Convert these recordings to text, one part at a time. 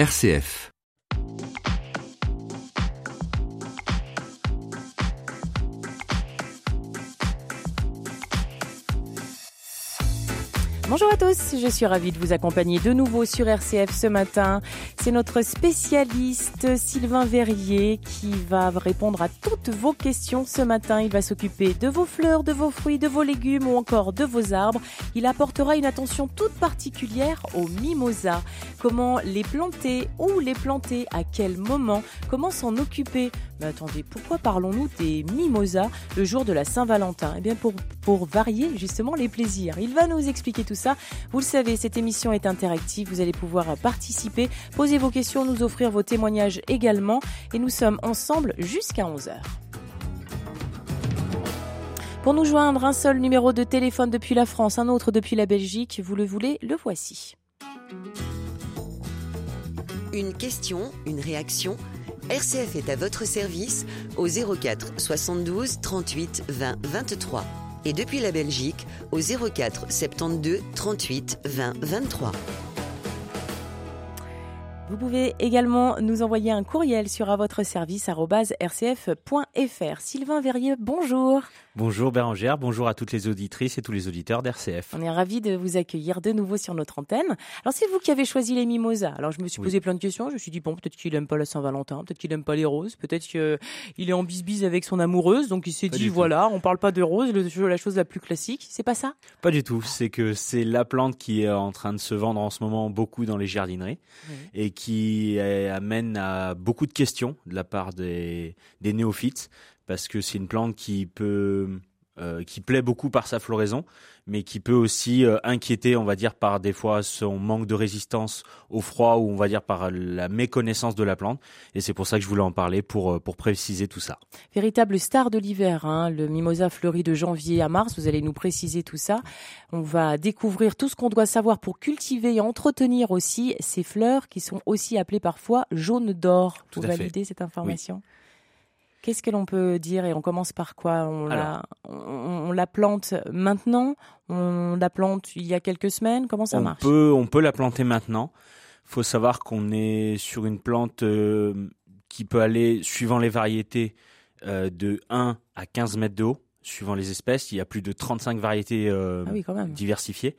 RCF. Bonjour à tous, je suis ravie de vous accompagner de nouveau sur RCF ce matin. C'est notre spécialiste Sylvain Verrier qui va répondre à toutes vos questions ce matin. Il va s'occuper de vos fleurs, de vos fruits, de vos légumes ou encore de vos arbres. Il apportera une attention toute particulière aux mimosas. Comment les planter, où les planter, à quel moment, comment s'en occuper. Mais attendez, pourquoi parlons-nous des mimosas le jour de la Saint-Valentin? Eh bien pour, pour varier justement les plaisirs. Il va nous expliquer tout Vous le savez, cette émission est interactive. Vous allez pouvoir participer, poser vos questions, nous offrir vos témoignages également. Et nous sommes ensemble jusqu'à 11h. Pour nous joindre, un seul numéro de téléphone depuis la France, un autre depuis la Belgique. Vous le voulez, le voici. Une question, une réaction RCF est à votre service au 04 72 38 20 23 et depuis la Belgique au 04 72 38 20 23. Vous pouvez également nous envoyer un courriel sur à votre service rcf.fr. Sylvain Verrier, bonjour. Bonjour Bérangère, bonjour à toutes les auditrices et tous les auditeurs d'RCF. On est ravis de vous accueillir de nouveau sur notre antenne. Alors c'est vous qui avez choisi les mimosas. Alors je me suis posé plein de questions. Je me suis dit bon peut-être qu'il aime pas la Saint-Valentin, peut-être qu'il aime pas les roses, peut-être qu'il est en bisbise avec son amoureuse, donc il s'est dit voilà on parle pas de roses, la chose la plus classique. C'est pas ça? Pas du tout. C'est que c'est la plante qui est en train de se vendre en ce moment beaucoup dans les jardineries oui. et qui amène à beaucoup de questions de la part des, des néophytes parce que c'est une plante qui peut euh, qui plaît beaucoup par sa floraison, mais qui peut aussi euh, inquiéter, on va dire, par des fois son manque de résistance au froid ou on va dire par la méconnaissance de la plante. Et c'est pour ça que je voulais en parler pour euh, pour préciser tout ça. Véritable star de l'hiver, hein, le mimosa fleuri de janvier à mars. Vous allez nous préciser tout ça. On va découvrir tout ce qu'on doit savoir pour cultiver et entretenir aussi ces fleurs qui sont aussi appelées parfois jaunes d'or. Vous validez cette information oui. Qu'est-ce que l'on peut dire et on commence par quoi? On la, on, on, la plante maintenant? On la plante il y a quelques semaines? Comment ça on marche? peut, On peut la planter maintenant. Il faut savoir qu'on est sur une plante euh, qui peut aller, suivant les variétés, euh, de 1 à 15 mètres de haut, suivant les espèces. Il y a plus de 35 variétés euh, ah oui, diversifiées.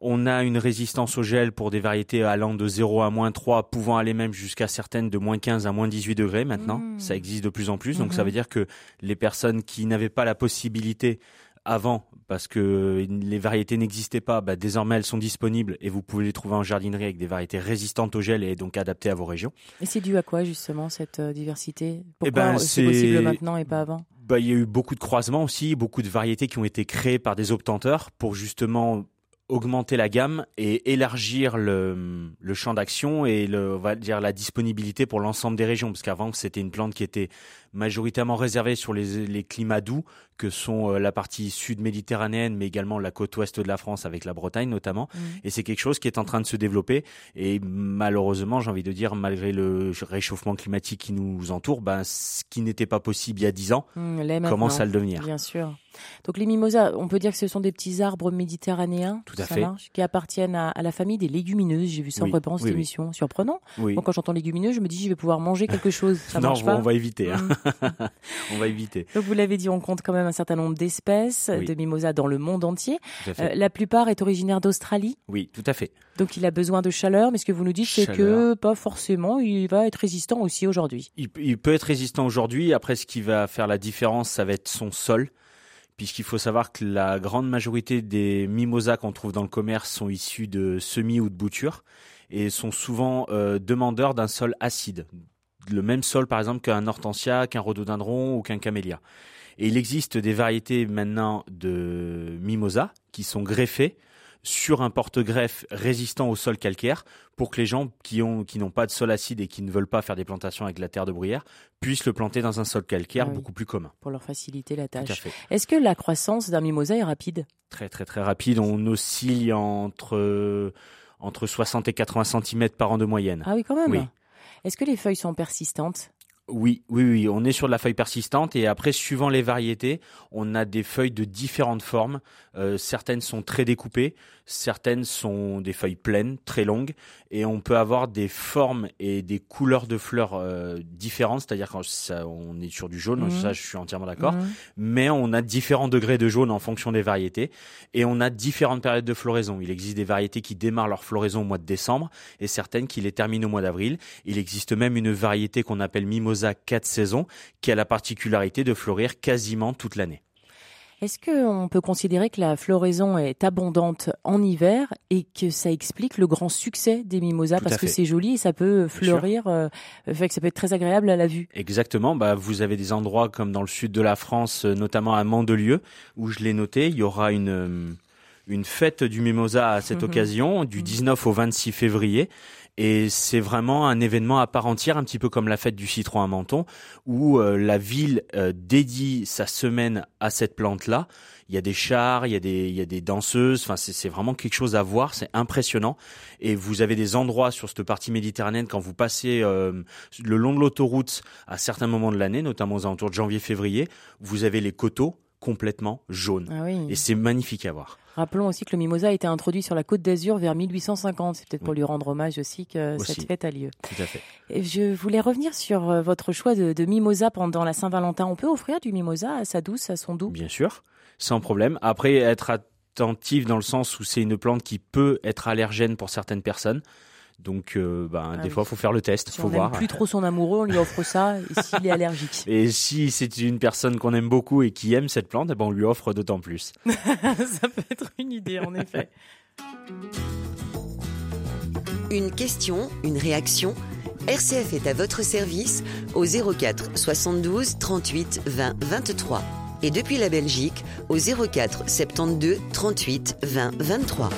On a une résistance au gel pour des variétés allant de 0 à moins 3, pouvant aller même jusqu'à certaines de moins 15 à moins 18 degrés maintenant. Mmh. Ça existe de plus en plus. Donc mmh. ça veut dire que les personnes qui n'avaient pas la possibilité avant, parce que les variétés n'existaient pas, bah, désormais elles sont disponibles et vous pouvez les trouver en jardinerie avec des variétés résistantes au gel et donc adaptées à vos régions. Et c'est dû à quoi justement cette euh, diversité? Pourquoi eh ben, c'est possible maintenant et pas avant? Bah, Il y a eu beaucoup de croisements aussi, beaucoup de variétés qui ont été créées par des obtenteurs pour justement augmenter la gamme et élargir le, champ d'action et le, on va dire la disponibilité pour l'ensemble des régions. Parce qu'avant c'était une plante qui était majoritairement réservée sur les, les climats doux que sont euh, la partie sud méditerranéenne mais également la côte ouest de la France avec la Bretagne notamment mmh. et c'est quelque chose qui est en train de se développer et malheureusement j'ai envie de dire malgré le réchauffement climatique qui nous entoure ben ce qui n'était pas possible il y a dix ans mmh, commence à le devenir bien sûr donc les mimosas, on peut dire que ce sont des petits arbres méditerranéens, tout à fait, marche, qui appartiennent à, à, la famille des légumineuses. J'ai vu ça oui, en préparant cette oui, émission, oui. surprenant. Oui. Moi, quand j'entends légumineuses, je me dis je vais pouvoir manger quelque chose. Ça non, marche pas on va éviter. Hein. On va éviter. Donc vous l'avez dit, on compte quand même un certain nombre d'espèces Oui. de mimosas dans le monde entier. Euh, la plupart est originaire d'Australie. Oui, tout à fait. Donc il a besoin de chaleur, mais ce que vous nous dites, c'est que pas forcément, il va être résistant aussi aujourd'hui. Il, il peut être résistant aujourd'hui. Après, ce qui va faire la différence, ça va être son sol. Puisqu'il faut savoir que la grande majorité des mimosas qu'on trouve dans le commerce sont issus de semis ou de boutures et sont souvent euh, demandeurs d'un sol acide. Le même sol, par exemple, qu'un hortensia, qu'un rhododendron ou qu'un camélia. Et il existe des variétés maintenant de mimosas qui sont greffées sur un porte-greffe résistant au sol calcaire pour que les gens qui ont qui n'ont pas de sol acide et qui ne veulent pas faire des plantations avec la terre de bruyère puissent le planter dans un sol calcaire oui. beaucoup plus commun. Pour leur faciliter la tâche. Est-ce que la croissance d'un mimosa est rapide? Très très très rapide. On oscille entre entre 60 et 80 cm par an de moyenne. Ah oui, quand même. Oui. Est-ce que les feuilles sont persistantes? Oui, oui, oui, on est sur de la feuille persistante et après, suivant les variétés, on a des feuilles de différentes formes. Euh, certaines sont très découpées, certaines sont des feuilles pleines, très longues, et on peut avoir des formes et des couleurs de fleurs euh, différentes. C'est-à-dire quand ça, on est sur du jaune, Mhm. ça, je suis entièrement d'accord. Mhm. Mais on a différents degrés de jaune en fonction des variétés et on a différentes périodes de floraison. Il existe des variétés qui démarrent leur floraison au mois de décembre et certaines qui les terminent au mois d'avril. Il existe même une variété qu'on appelle Mimosa 4 saisons qui a la particularité de fleurir quasiment toute l'année. Est-ce qu'on peut considérer que la floraison est abondante en hiver et que ça explique le grand succès des mimosas? Tout parce à que c'est joli et ça peut fleurir, euh, fait que ça peut être très agréable à la vue. Exactement, bah vous avez des endroits comme dans le sud de la France, euh, notamment à Mandelieu, où je l'ai noté, il y aura une euh, une fête du mimosa à cette Mhm. occasion, du Mhm. 19 au 26 février. Et c'est vraiment un événement à part entière, un petit peu comme la fête du citron à Menton, où euh, la ville euh, dédie sa semaine à cette plante-là. Il y a des chars, il y a des, il y a des danseuses. Enfin, c'est vraiment quelque chose à voir. C'est impressionnant. Et vous avez des endroits sur cette partie méditerranéenne quand vous passez euh, le long de l'autoroute à certains moments de l'année, notamment aux alentours de janvier-février, vous avez les coteaux complètement jaunes. Ah oui. Et c'est magnifique à voir. Rappelons aussi que le mimosa a été introduit sur la côte d'Azur vers 1850. C'est peut-être pour lui rendre hommage aussi que Aussi. cette fête a lieu. Tout à fait. Et Je voulais revenir sur euh, votre choix de, de mimosa pendant la Saint-Valentin. On peut offrir du mimosa à sa douce, à son doux? Bien sûr, sans problème. Après, être attentif dans le sens où c'est une plante qui peut être allergène pour certaines personnes. Donc, euh, ben, Ah des oui. fois, faut faire le test, Si faut on voir. n'aime plus trop son amoureux, on lui offre ça et s'il est allergique. Et si c'est une personne qu'on aime beaucoup et qui aime cette plante, eh ben, on lui offre d'autant plus. ça peut être une idée, en effet. Une question, une réaction RCF est à votre service au 04 72 38 20 23 et depuis la Belgique au 04 72 38 20 23.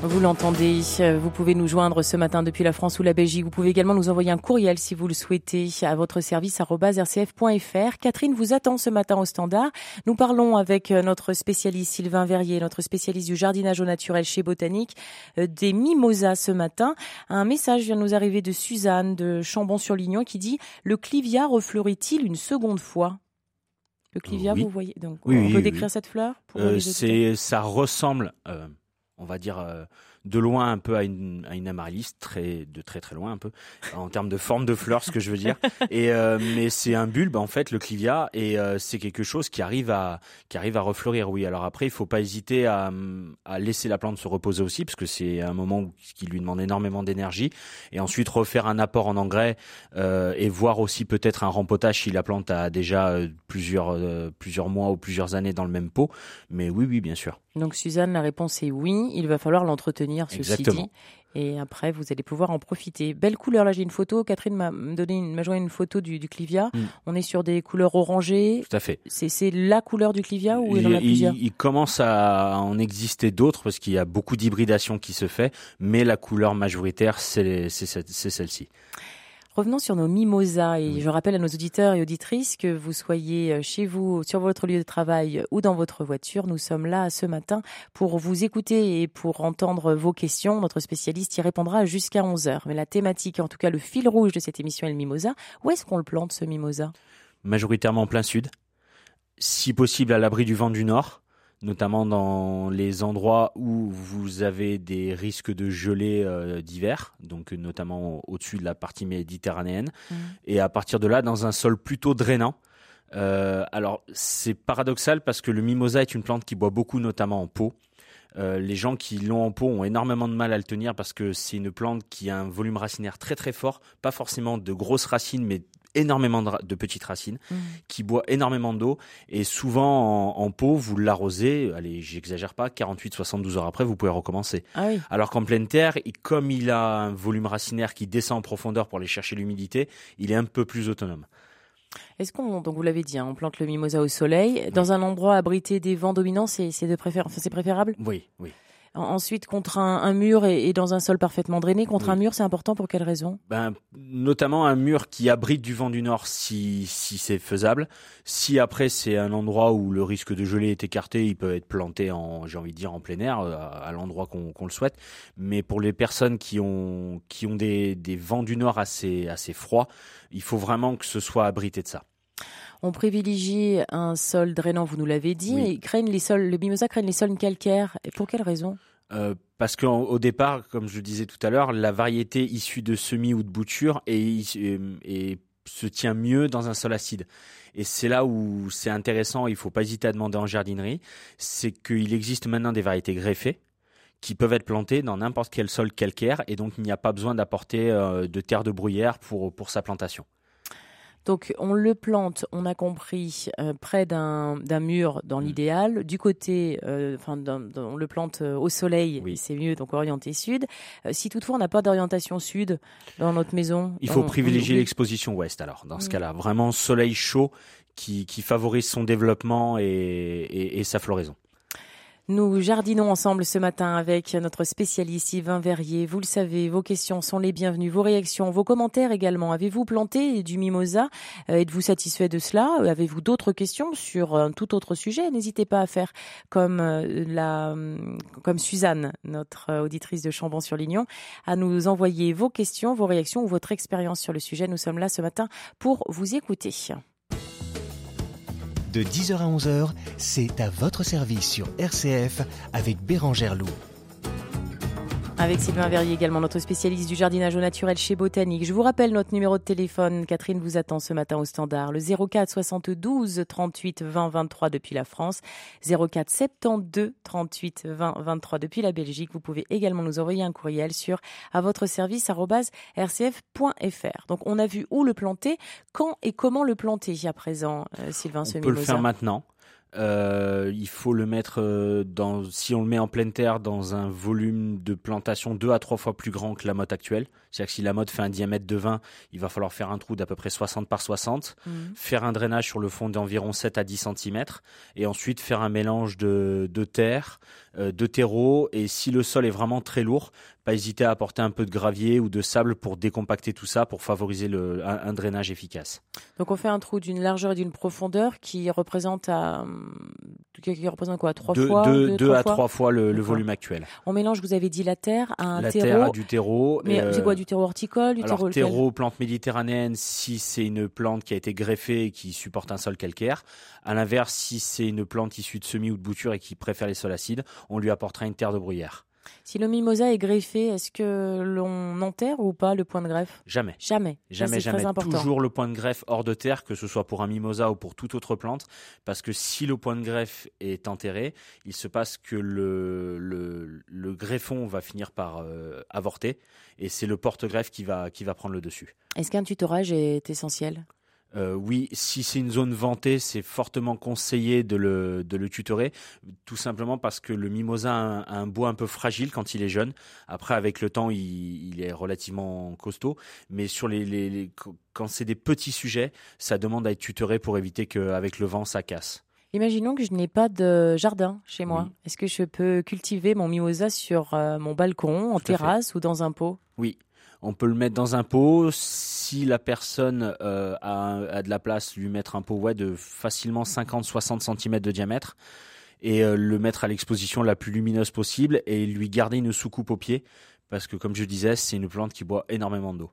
Vous l'entendez, euh, vous pouvez nous joindre ce matin depuis la France ou la Belgique. Vous pouvez également nous envoyer un courriel si vous le souhaitez à votre service rcf.fr. Catherine vous attend ce matin au standard. Nous parlons avec euh, notre spécialiste Sylvain Verrier, notre spécialiste du jardinage au naturel chez Botanique, euh, des mimosas ce matin. Un message vient de nous arriver de Suzanne de Chambon-sur-Lignon qui dit « Le clivia refleurit-il une seconde fois ?» Le clivia, Oui. vous voyez Donc, Oui, on oui, peut décrire cette fleur pour Euh, les ça ressemble, euh, on va dire, euh, de loin un peu à une, à une amaryllis, très, de très très loin un peu, en termes de forme de fleur, ce que je veux dire. Et euh, mais c'est un bulbe en fait, le clivia, et euh, c'est quelque chose qui arrive à, qui arrive à refleurir. Oui. Alors après, il faut pas hésiter à, à laisser la plante se reposer aussi, parce que c'est un moment où- qui lui demande énormément d'énergie, et ensuite refaire un apport en engrais euh, et voir aussi peut-être un rempotage si la plante a déjà plusieurs, plusieurs mois ou plusieurs années dans le même pot. Mais oui, oui, bien sûr. Donc Suzanne, la réponse est oui. Il va falloir l'entretenir, ceci Exactement. dit. Et après, vous allez pouvoir en profiter. Belle couleur, là j'ai une photo. Catherine m'a donné, une- m'a joint une photo du, du clivia. Mm. On est sur des couleurs orangées. Tout à fait. C'est c'est la couleur du clivia ou il, en a il, plusieurs il commence à en exister d'autres parce qu'il y a beaucoup d'hybridation qui se fait, mais la couleur majoritaire, c'est c'est cette- c'est celle-ci. Revenons sur nos mimosas et je rappelle à nos auditeurs et auditrices que vous soyez euh, chez vous, sur votre lieu de travail ou dans votre voiture, nous sommes là ce matin pour vous écouter et pour entendre vos questions. Notre spécialiste y répondra jusqu'à 11h. Mais la thématique, en tout cas le fil rouge de cette émission est le mimosa. Où est-ce qu'on le plante ce mimosa? Majoritairement en plein sud, si possible à l'abri du vent du nord, notamment dans les endroits où vous avez des risques de gelée euh, d'hiver, donc notamment au-dessus de la partie méditerranéenne. et à partir de là dans un sol plutôt drainant. Euh, alors c'est paradoxal parce que le mimosa est une plante qui boit beaucoup notamment en pot. Euh, les gens qui l'ont en pot ont énormément de mal à le tenir parce que c'est une plante qui a un volume racinaire très très fort, pas forcément de grosses racines mais énormément de, petites racines qui boit énormément d'eau et souvent en, en pot vous l'arrosez, allez j'exagère pas, 48-72 heures après vous pouvez recommencer. Ah oui. Alors qu'en pleine terre, il- comme il a un volume racinaire qui descend en profondeur pour aller chercher l'humidité, il est un peu plus autonome. Est-ce qu'on, donc vous l'avez dit, hein, on plante le mimosa au soleil. Dans un endroit abrité des vents dominants, c'est de enfin, préférable? Oui, oui. Ensuite, contre un, mur et, dans un sol parfaitement drainé, contre un mur, c'est important pour quelle raison? Ben, Notamment un mur qui abrite du vent du nord si, si c'est faisable. Si après c'est un endroit où le risque de gelée est écarté, il peut être planté en, j'ai envie de dire, en plein air, euh, à, l'endroit qu'on le souhaite. Mais pour les personnes qui ont, qui ont des, des vents du nord assez, assez froids, il faut vraiment que ce soit abrité de ça. On privilégie un sol drainant, vous nous l'avez dit. Oui. les sols, le mimosa craigne les sols calcaires. Et pour quelle raison? Euh, parce qu'au départ, comme je disais tout à l'heure, la variété issue de semis ou de boutures et, se tient mieux dans un sol acide. Et c'est là où c'est intéressant, il faut pas hésiter à demander en jardinerie, c'est qu'il existe maintenant des variétés greffées qui peuvent être plantées dans n'importe quel sol calcaire et donc il n'y a pas besoin d'apporter euh, de terre de bruyère pour, pour sa plantation. Donc on le plante, on a compris, euh, près d'un mur dans mm. l'idéal. Du côté, euh, enfin, on le plante euh, au soleil, c'est mieux, donc orienté sud. si toutefois on n'a pas d'orientation sud dans notre maison, il faut privilégier l'exposition ouest. Alors dans ce mm. cas-là, vraiment soleil chaud qui, favorise son développement et sa floraison. Nous jardinons ensemble ce matin avec notre spécialiste Yvain Verrier. Vous le savez, vos questions sont les bienvenues, vos réactions, vos commentaires également. Avez-vous planté du mimosa? Euh, Êtes-vous satisfait de cela? Avez-vous d'autres questions sur un tout autre sujet? N'hésitez pas à faire comme euh, la, comme Suzanne, notre euh, auditrice de Chambon-sur-Lignon, à nous envoyer vos questions, vos réactions ou votre expérience sur le sujet. Nous sommes là ce matin pour vous écouter. De 10h à 11h, c'est à votre service sur RCF avec Bérangère Loup. Avec Sylvain Verrier également, notre spécialiste du jardinage au naturel chez Botanique. Je vous rappelle notre numéro de téléphone. Catherine vous attend ce matin au standard. Le 04 72 38 20 23 depuis la France. 04 72 38 20 23 depuis la Belgique. Vous pouvez également nous envoyer un courriel sur à votre service rcf.fr. Donc on a vu où le planter, quand et comment le planter à présent, euh, Sylvain On peut le faire maintenant. Euh, il faut le mettre euh, dans, si on le met en pleine terre, dans un volume de plantation deux à trois fois plus grand que la motte actuelle. C'est-à-dire que si la motte fait un diamètre de 20, il va falloir faire un trou d'à peu près 60 par 60, mmh. faire un drainage sur le fond d'environ 7 à 10 cm, et ensuite faire un mélange de, de terre, de terreau, et si le sol est vraiment très lourd, pas hésiter à apporter un peu de gravier ou de sable pour décompacter tout ça, pour favoriser le, un, drainage efficace. Donc on fait un trou d'une largeur et d'une profondeur qui représente à, qui représente quoi Trois fois Deux, à trois fois le, volume actuel. On mélange, vous avez dit la terre à un la terreau. La terre à du terreau. Mais c'est quoi du terreau horticole du Alors terreau, plante méditerranéenne si c'est une plante qui a été greffée et qui supporte un sol calcaire. À l'inverse, si c'est une plante issue de semis ou de bouture et qui préfère les sols acides, on lui apportera une terre de bruyère. Si le mimosa est greffé, est-ce que l'on enterre ou pas le point de greffe? Jamais. Jamais. Jamais, jamais. Toujours le point de greffe hors de terre, que ce soit pour un mimosa ou pour toute autre plante, parce que si le point de greffe est enterré, il se passe que le, le, greffon va finir par euh, avorter, et c'est le porte-greffe qui va, qui va prendre le dessus. Est-ce qu'un tutorage est essentiel? Euh, oui, si c'est une zone vantée, c'est fortement conseillé de le, de le tutorer, tout simplement parce que le mimosa a un, bois un peu fragile quand il est jeune. Après, avec le temps, il, est relativement costaud. Mais sur les, les, quand c'est des petits sujets, ça demande à être tutoré pour éviter qu'avec le vent, ça casse. Imaginons que je n'ai pas de jardin chez moi. Est-ce que je peux cultiver mon mimosa sur euh, mon balcon, en terrasse ou dans un pot? Oui, on peut le mettre dans un pot. Si la personne euh, a, de la place, lui mettre un pot de facilement 50-60 cm de diamètre et euh, le mettre à l'exposition la plus lumineuse possible et lui garder une soucoupe au pied parce que comme je disais, c'est une plante qui boit énormément d'eau.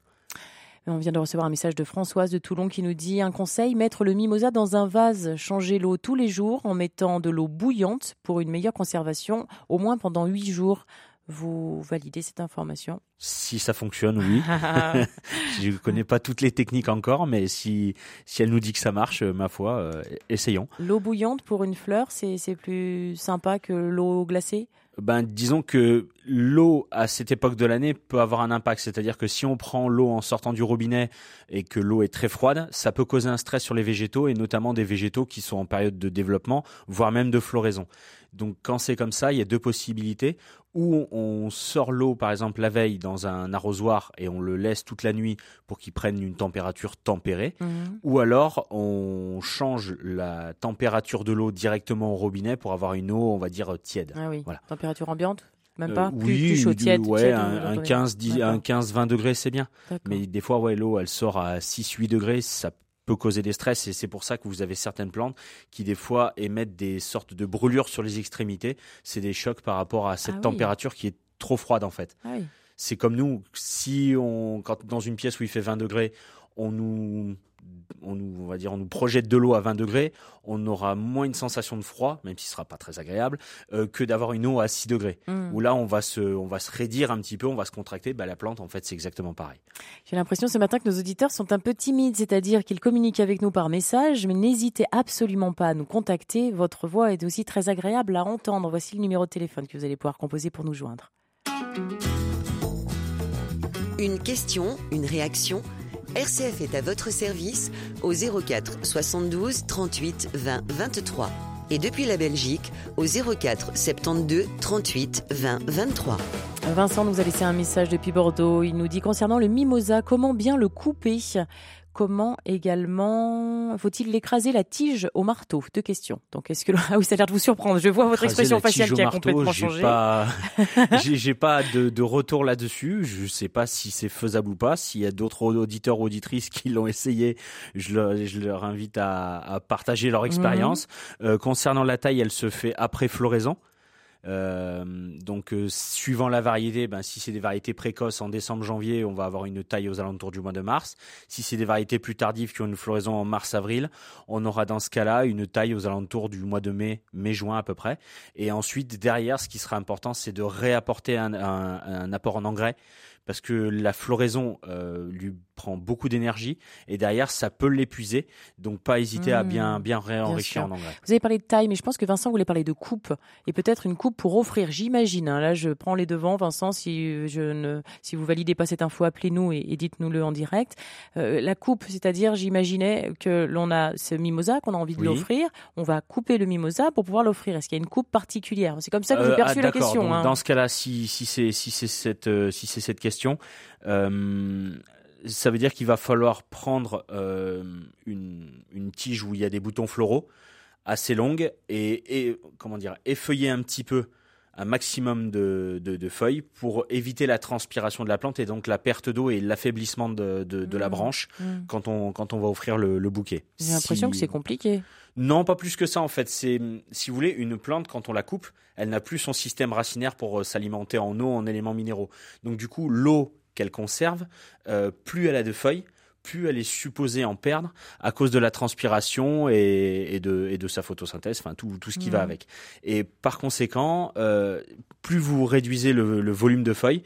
On vient de recevoir un message de Françoise de Toulon qui nous dit un conseil, mettre le mimosa dans un vase, changer l'eau tous les jours en mettant de l'eau bouillante pour une meilleure conservation, au moins pendant 8 jours. Vous validez cette information Si ça fonctionne, oui. je ne connais pas toutes les techniques encore, mais si, si elle nous dit que ça marche, ma foi, euh, essayons. L'eau bouillante pour une fleur, c'est plus sympa que l'eau glacée? Ben, disons que l'eau à cette époque de l'année peut avoir un impact. C'est-à-dire que si on prend l'eau en sortant du robinet et que l'eau est très froide, ça peut causer un stress sur les végétaux et notamment des végétaux qui sont en période de développement, voire même de floraison. Donc quand c'est comme ça, il y a deux possibilités. Ou on sort l'eau, par exemple, la veille dans un arrosoir et on le laisse toute la nuit pour qu'il prenne une température tempérée. Mhm. Ou alors on change la température de l'eau directement au robinet pour avoir une eau, on va dire, tiède. Ah oui. Température ambiante Même pas Euh, plus, oui, plus chaud, du- tiède, ouais, tiède, un, un ouais. 15, 10 un D'accord. 15, 20 degrés, c'est bien. Mais des fois, ouais, l'eau, elle sort à 6, 8 degrés, ça peut causer des stress et c'est pour ça que vous avez certaines plantes qui des fois émettent des sortes de brûlures sur les extrémités. C'est des chocs par rapport à cette Ah oui. température qui est trop froide en fait. Ah oui. C'est comme nous, si on, quand dans une pièce où il fait 20 degrés, on nous, on nous, on va dire, on nous projette de l'eau à 20 degrés, on aura moins une sensation de froid, même si ce sera pas très agréable, euh, que d'avoir une eau à 6 degrés. Hmm. Où là, on va se, on va se raidir un petit peu, on va se contracter. Bah, la plante, en fait, c'est exactement pareil. J'ai l'impression ce matin que nos auditeurs sont un peu timides, c'est-à-dire qu'ils communiquent avec nous par message, mais n'hésitez absolument pas à nous contacter. Votre voix est aussi très agréable à entendre. Voici le numéro de téléphone que vous allez pouvoir composer pour nous joindre. Une question, une réaction RCF est à votre service au 04 72 38 20 23 et depuis la Belgique au 04 72 38 20 23. Vincent nous a laissé un message depuis Bordeaux. Il nous dit concernant le mimosa, comment bien le couper? Comment également faut-il l'écraser la tige au marteau? Deux questions. Donc est-ce que ah oui, ça a l'air de vous surprendre. Je vois votre expression faciale qui a marteau, complètement changé. Pas, j'ai, pas de, de retour là-dessus. Je sais pas si c'est faisable ou pas. S'il y a d'autres auditeurs ou auditrices qui l'ont essayé, je leur, je leur invite à, à partager leur expérience. Mhm. Euh, concernant la taille, elle se fait après floraison. Euh, donc, euh, suivant la variété, ben, si c'est des variétés précoces en décembre-janvier, on va avoir une taille aux alentours du mois de mars. Si c'est des variétés plus tardives qui ont une floraison en mars-avril, on aura dans ce cas-là une taille aux alentours du mois de mai, mai-juin à peu près. Et ensuite, derrière, ce qui sera important, c'est de réapporter un, apport en engrais parce que la floraison euh, lui prend beaucoup d'énergie et derrière, ça peut l'épuiser. Donc, pas hésiter à bien, bien réenrichir en engrais. Vous avez parlé de taille, mais je pense que Vincent voulait parler de coupe et peut-être une coupe pour offrir. J'imagine. hein. là, je prends les devants, Vincent. Si je ne, si vous validez pas cette info, appelez-nous et, et dites-nous-le en direct. Euh, la coupe, c'est-à-dire, j'imaginais que l'on a ce mimosa qu'on a envie de Oui. l'offrir. On va couper le mimosa pour pouvoir l'offrir. Est-ce qu'il y a une coupe particulière? C'est comme ça que Euh, j'ai perçu ah, la question. Donc, hein. Dans ce cas-là, si, si c'est si c'est cette euh, si c'est cette question, euh, ça veut dire qu'il va falloir prendre euh, une, une tige où il y a des boutons floraux assez longue et, et comment dire effeuiller un petit peu un maximum de, de, de feuilles pour éviter la transpiration de la plante et donc la perte d'eau et l'affaiblissement de, la Mmh. branche Mmh. quand on quand on va offrir le, le bouquet. J'ai l'impression que c'est compliqué. non, pas plus que ça en fait. C'est, si vous voulez, une plante quand on la coupe, elle n'a plus son système racinaire pour euh, s'alimenter en eau, en éléments minéraux. Donc du coup, l'eau qu'elle conserve, euh, plus elle a de feuilles, plus elle est supposée en perdre à cause de la transpiration et, et de, et de sa photosynthèse, enfin tout, tout ce qui va Mhm. avec. Et par conséquent, euh, plus vous réduisez le, le volume de feuilles,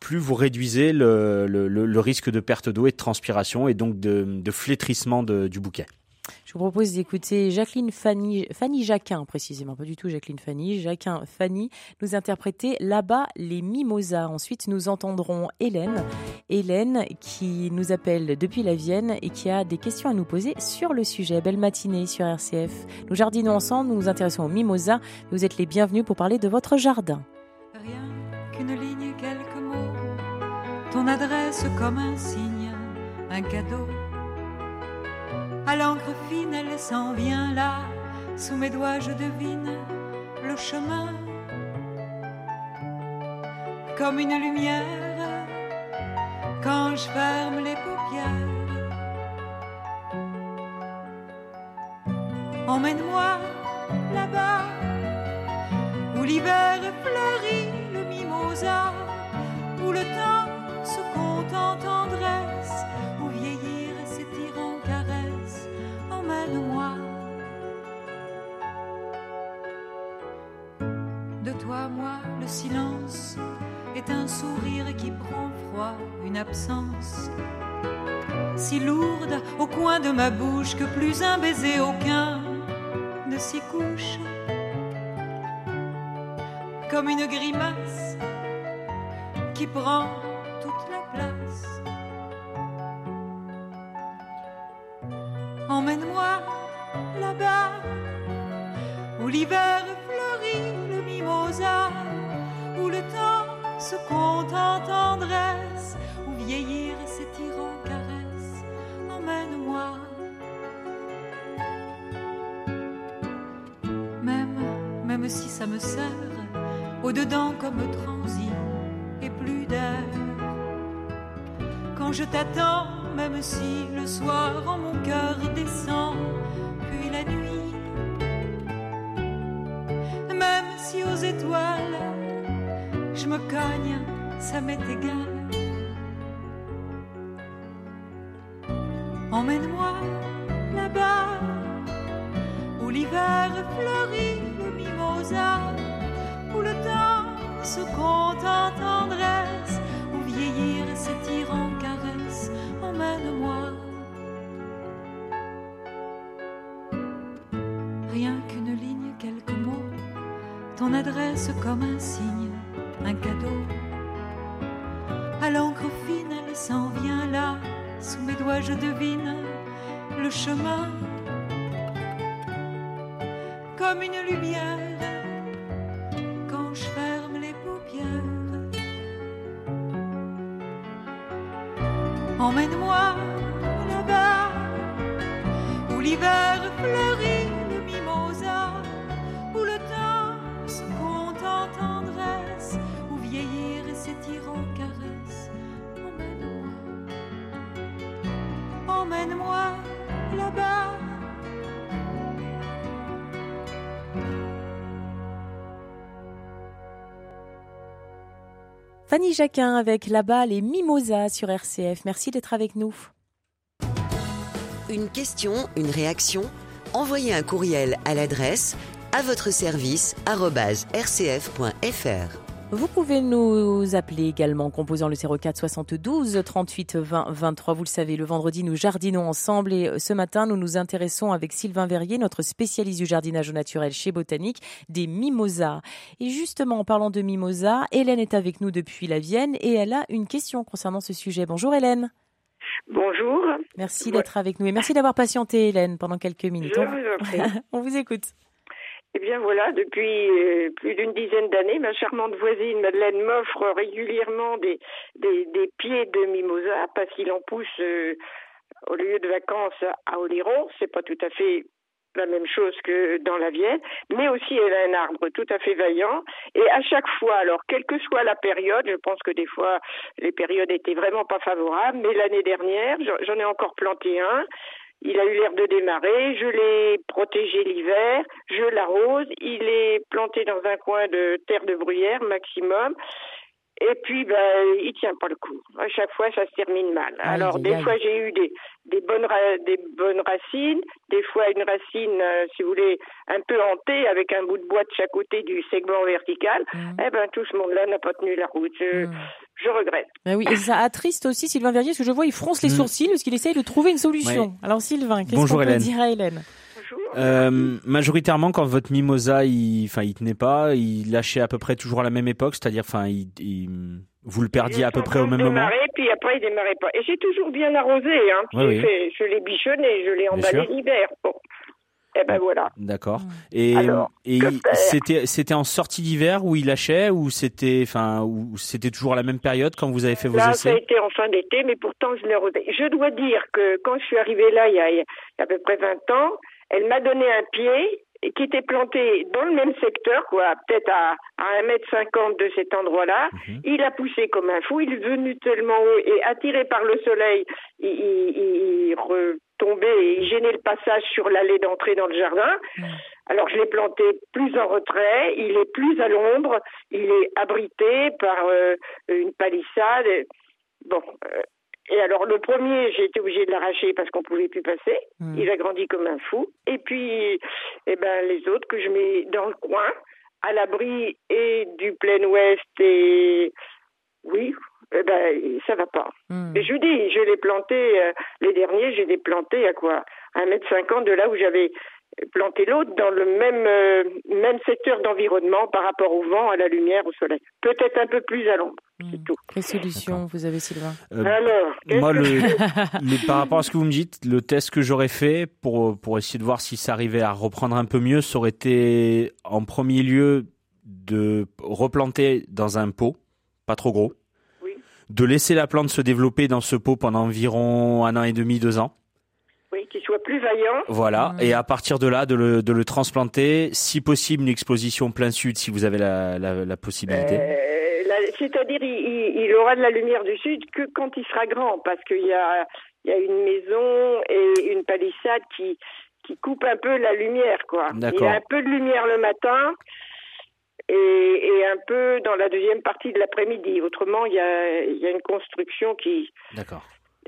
plus vous réduisez le, le- le- le risque de perte d'eau et de transpiration et donc de, de flétrissement de- du bouquet. Je vous propose d'écouter Jacqueline Fanny, Fanny Jacquin précisément, pas du tout Jacqueline Fanny, Jacquin Fanny nous interpréter là-bas les mimosas. Ensuite, nous entendrons Hélène, Hélène qui nous appelle depuis la Vienne et qui a des questions à nous poser sur le sujet. Belle matinée sur RCF. Nous jardinons ensemble, nous nous intéressons aux mimosas. Vous êtes les bienvenus pour parler de votre jardin. Rien qu'une ligne, quelques mots, ton adresse comme un signe, un cadeau. À l'encre fine, elle s'en vient là, sous mes doigts je devine le chemin. Comme une lumière, quand je ferme les paupières. Emmène-moi là-bas où l'hiver fleurit le mimosa, où le temps se compte toi, moi, le silence est un sourire qui prend froid, une absence si lourde au coin de ma bouche que plus un baiser aucun ne s'y couche comme une grimace qui prend toute la place. Emmène-moi là-bas où l'hiver se compte en tendresse, où vieillir s'étire en caresse. Emmène-moi. Même, même si ça me serre au-dedans comme transi et plus d'air. Quand je t'attends, même si le soir en mon cœur descend, puis la nuit, même si aux étoiles je me cogne, ça m'est égal. Emmène-moi là-bas où l'hiver fleurit le mimosa, où le temps se compte en tendresse, où vieillir s'étire en caresse. Emmène-moi. Rien qu'une ligne, quelques mots, ton adresse comme un signe, cadeau. À l'encre fine, elle s'en vient là, sous mes doigts je devine le chemin comme une lumière quand je ferme les paupières. Emmène-moi Fanny Jacquin avec là-bas les Mimosas sur RCF. Merci d'être avec nous. Une question, une réaction Envoyez un courriel à l'adresse à votre service rcf.fr. Vous pouvez nous appeler également en composant le 04 72 38 20 23. Vous le savez, le vendredi, nous jardinons ensemble et ce matin, nous nous intéressons avec Sylvain Verrier, notre spécialiste du jardinage au naturel chez Botanique, des mimosas. Et justement, en parlant de mimosas, Hélène est avec nous depuis la Vienne et elle a une question concernant ce sujet. Bonjour Hélène. Bonjour. Merci d'être avec nous et merci d'avoir patienté Hélène pendant quelques minutes. Je vous. On vous écoute. Eh bien voilà, depuis euh, plus d'une dizaine d'années, ma charmante voisine Madeleine m'offre régulièrement des, des, des, pieds de mimosa parce qu'il en pousse euh, au lieu de vacances à Oléron. C'est pas tout à fait la même chose que dans la Vienne, mais aussi elle a un arbre tout à fait vaillant. Et à chaque fois, alors quelle que soit la période, je pense que des fois les périodes étaient vraiment pas favorables, mais l'année dernière, j'en ai encore planté un. Il a eu l'air de démarrer, je l'ai protégé l'hiver, je l'arrose, il est planté dans un coin de terre de bruyère maximum. Et puis, ben, il tient pas le coup. À chaque fois, ça se termine mal. Aïe, Alors, des fois, j'ai eu des, des bonnes, des bonnes racines, des fois une racine, euh, si vous voulez, un peu hantée, avec un bout de bois de chaque côté du segment vertical. Mhm. Eh ben, tout ce monde-là n'a pas tenu la route. Je, Mhm. Je regrette. Ben oui, et ça attriste aussi Sylvain Verrier, parce que je vois, il fronce les Mm. sourcils parce qu'il essaye de trouver une solution. Ouais. Alors Sylvain, qu'est-ce Bonjour, qu'on peut Hélène. dire à Hélène? Bonjour. Euh, majoritairement, quand votre mimosa, il, enfin, il tenait pas, il lâchait à peu près toujours à la même époque, c'est-à-dire, enfin, il, il- vous le perdiez à peu près au même moment. démarré, puis après, il démarrait pas. Et j'ai toujours bien arrosé, hein. Oui. fait- je l'ai bichonné, je l'ai emballé l'hiver. Bon. Eh ben voilà. D'accord. Mm. Et, et c'était, c'était en sortie d'hiver où il lâchait ou c'était, enfin, ou c'était toujours à la même période quand vous avez fait vos Là, ça a essais été en fin d'été, mais pourtant, je l'ai. Je dois dire que quand je suis arrivée là, il y a, il y a à peu près 20 ans, elle m'a donné un pied qui était planté dans le même secteur, quoi, peut-être à, à 1m50 de cet endroit-là. Mhm. Il a poussé comme un fou, il est venu tellement haut et attiré par le soleil, il, il- il retombait et il gênait le passage sur l'allée d'entrée dans le jardin. Mm. Alors je l'ai planté plus en retrait, il est plus à l'ombre, il est abrité par euh, une palissade. Bon, euh, et alors le premier, j'ai été obligée de l'arracher parce qu'on pouvait plus passer. Mm. Il a grandi comme un fou. Et puis, eh ben les autres que je mets dans le coin, à l'abri et du plein ouest et oui, eh ben ça va pas. Mm. Et je vous dis, je l'ai planté euh, les derniers, j'ai les plantés à quoi? Un mètre cinquante de là où j'avais planté l'autre dans le même euh, même secteur d'environnement par rapport au vent, à la lumière, au soleil. Peut-être un peu plus à l'ombre, c'est Mm. tout. Quelle solution vous avez Sylvain Euh, Alors, Moi, le, le- par rapport à ce que vous me dites, le test que j'aurais fait pour, pour essayer de voir si ça arrivait à reprendre un peu mieux, ça aurait été en premier lieu de replanter dans un pot, pas trop gros, Oui. de laisser la plante se développer dans ce pot pendant environ un an et demi, deux ans, Oui, qu'il soit plus vaillant. Voilà. Mhm. Et à partir de là, de le, de le transplanter, si possible, une exposition plein sud, si vous avez la, la, la possibilité. Euh, C'est-à-dire, il, il- il aura de la lumière du sud que quand il sera grand, parce qu'il y a, il y a une maison et une palissade qui, qui coupe un peu la lumière, quoi. Il y D'accord. a un peu de lumière le matin et, et un peu dans la deuxième partie de l'après-midi. Autrement, il y a, il y a une construction qui...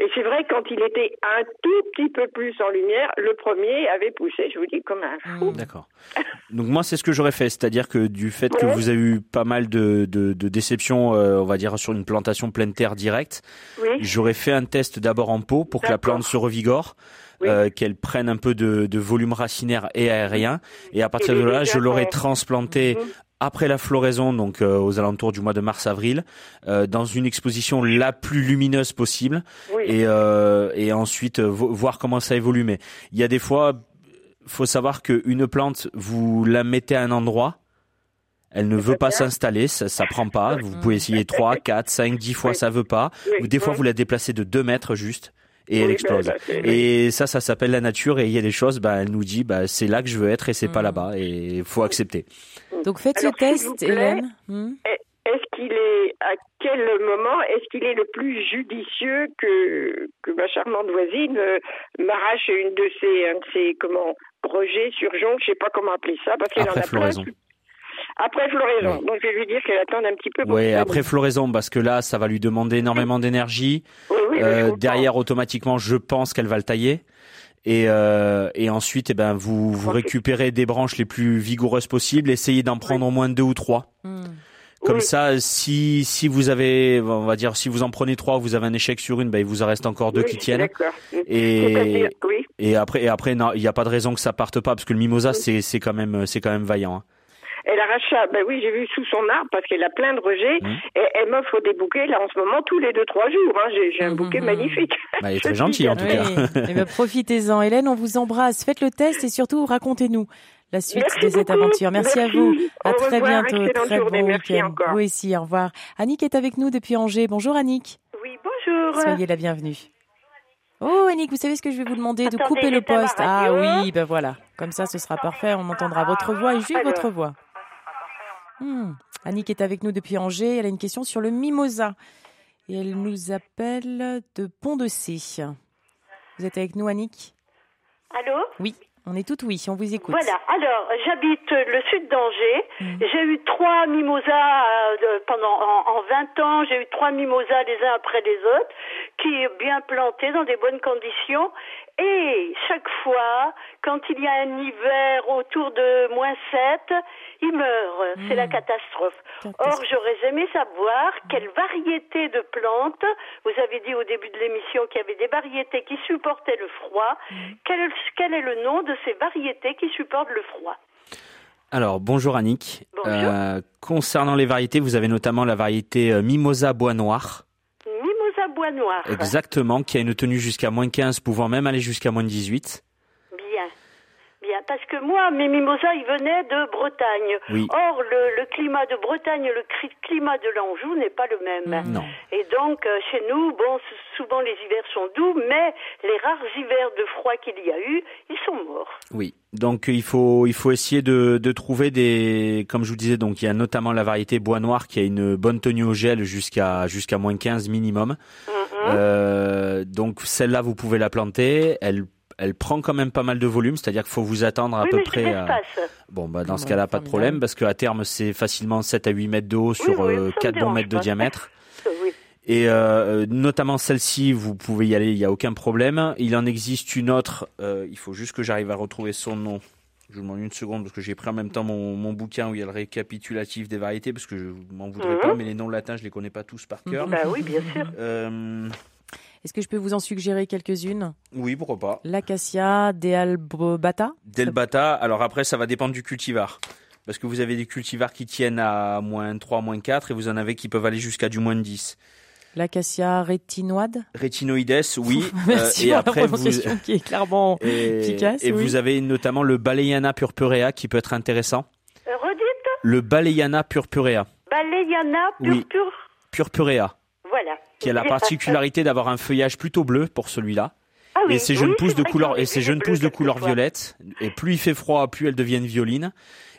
Et c'est vrai, quand il était un tout petit peu plus en lumière, le premier avait poussé, je vous dis, comme un fou. Mm. D'accord. Donc moi, c'est ce que j'aurais fait, c'est-à-dire que du fait que vous avez eu pas mal de, de, de déceptions, euh, on va dire sur une plantation pleine terre directe, Oui, j'aurais fait un test d'abord en pot pour que la plante se revigore, Oui. euh, qu'elle prenne un peu de, de volume racinaire et aérien, et à partir Et de là, je l'aurais transplanté Mhm. Après la floraison, donc euh, aux alentours du mois de mars-avril, euh, dans une exposition la plus lumineuse possible, oui. et, euh, et ensuite euh, vo- voir comment ça évolue. Mais il y a des fois, faut savoir qu'une plante, vous la mettez à un endroit, elle ne veut pas s'installer, ça, ça prend pas. Vous pouvez essayer 3, 4, 5, 10 fois, Oui. ça veut pas. Ou des fois, vous la déplacez de 2 mètres juste et elle explose. ben, ben, Et ça, ça s'appelle la nature. Et il y a des choses, bah, elle nous dit, bah, c'est là que je veux être et c'est pas Mm. là-bas. Et il faut accepter. Donc faites Alors, ce s'il test, vous plaît. Hélène. Hmm Est-ce qu'il est, à quel moment, est-ce qu'il est le plus judicieux que, que ma charmante voisine euh, m'arrache une de ses, un de ses, comment, projets sur jonc, je sais pas comment appeler ça, parce qu'elle en a plein. Après floraison. Oui. Donc je vais lui dire qu'elle attende un petit peu. pour ça après floraison, parce que là, ça va lui demander énormément d'énergie. Oui, oui, mais je Euh, derrière, automatiquement, je pense qu'elle va le tailler. Et, euh, et ensuite, eh ben, vous, récupérez des branches les plus vigoureuses possibles. Essayez d'en prendre au moins deux ou trois. Hmm. Comme Oui. ça, si, si vous avez, on va dire, si vous en prenez trois, vous avez un échec sur une, ben, il vous en reste encore deux Oui, qui tiennent. Et, oui. et après, et après, il n'y a pas de raison que ça parte pas, parce que le mimosa, c'est, c'est quand même, c'est quand même vaillant. hein. Elle arracha, ben oui, j'ai vu sous son arbre parce qu'elle a plein de rejets Mhm. et elle m'offre des bouquets là en ce moment tous les deux trois jours. Hein. J'ai, un Mhm. bouquet magnifique. Bah, elle est Je très suis gentille, en tout Oui. cas. Eh ben, profitez-en, Hélène. On vous embrasse. Faites le test et surtout racontez-nous la suite Merci de cette aventure. Merci, à vous. À Au très revoir. bientôt. Très journée. bon Merci week-end. encore. Vous aussi. Au revoir. Annick est avec nous depuis Angers. Bonjour Annick. Oui, bonjour. Soyez la bienvenue. Oh Annick, vous savez ce que je vais vous demander? De couper le poste. Ah oui, ben voilà. Comme ça, ce sera parfait. On entendra votre voix et juste Alors. votre voix. Hmm. Annick est avec nous depuis Angers. Elle a une question sur le mimosa. Et elle nous appelle de Pont-de-C. Vous êtes avec nous, Annick? Allô? Oui, on est toutes oui, on vous écoute. Voilà, alors j'habite le sud d'Angers. Mhm. J'ai eu trois mimosas euh, pendant en, en 20 ans. J'ai eu trois mimosas les uns après les autres, qui bien plantés dans des bonnes conditions. Et chaque fois, quand il y a un hiver autour de moins 7, ils meurent. C'est la Mhm. catastrophe. Or, j'aurais aimé savoir quelle variété de plantes, vous avez dit au début de l'émission qu'il y avait des variétés qui supportaient le froid, quel, quel est le nom de ces variétés qui supportent le froid? Alors, bonjour Annick. Bonjour. Euh, concernant les variétés, vous avez notamment la variété euh, Mimosa Bois Noir. Exactement, qui a une tenue jusqu'à moins 15, pouvant même aller jusqu'à moins 18. Parce que moi, mes mimosas, ils venaient de Bretagne. Oui. Or, le, le climat de Bretagne et le climat de l'Anjou n'est pas le même. Mhm. Non. Et donc, euh, chez nous, bon, souvent les hivers sont doux, mais les rares hivers de froid qu'il y a eu, ils sont morts. Oui. Donc il faut il faut essayer de, de trouver des comme je vous disais donc il y a notamment la variété bois noir qui a une bonne tenue au gel jusqu'à jusqu'à moins 15 minimum. Mhm. Euh, donc celle-là vous pouvez la planter, elle elle prend quand même pas mal de volume, c'est-à-dire qu'il faut vous attendre à oui, peu mais près à. Bon bah dans ce cas-là pas de problème parce qu'à terme c'est facilement 7 à 8 mètres de haut sur oui, euh, ça me 4 bons dérange mètres de diamètre. Et euh, notamment celle-ci, vous pouvez y aller, il n'y a aucun problème. Il en existe une autre, euh, il faut juste que j'arrive à retrouver son nom. Je vous demande une seconde parce que j'ai pris en même temps mon, mon bouquin où il y a le récapitulatif des variétés parce que je m'en voudrais Mhm. pas, mais les noms latins je les connais pas tous par cœur. Mhm. Bah oui, bien sûr. Est-ce que je peux vous en suggérer quelques-unes? Oui, pourquoi pas. L'acacia dealbata Delbata, alors après ça va dépendre du cultivar. Parce que vous avez des cultivars qui tiennent à moins 3, moins 4 et vous en avez qui peuvent aller jusqu'à du moins 10. L'acacia rétinoide? Rétinoïdes, oui. Merci euh, et pour après la vous, prononciation qui est clairement Et, Efficace, et oui. vous avez notamment le Baleiana purpurea qui peut être intéressant. Euh, redites, Le Baleiana purpurea. Baleiana Oui. purpure. Purpurea. Qui a la particularité d'avoir un feuillage plutôt bleu pour celui-là. Ah et ces jeunes pousses de couleur et ces jeunes pousses de couleur violette. Et plus il fait froid, plus elles deviennent violines.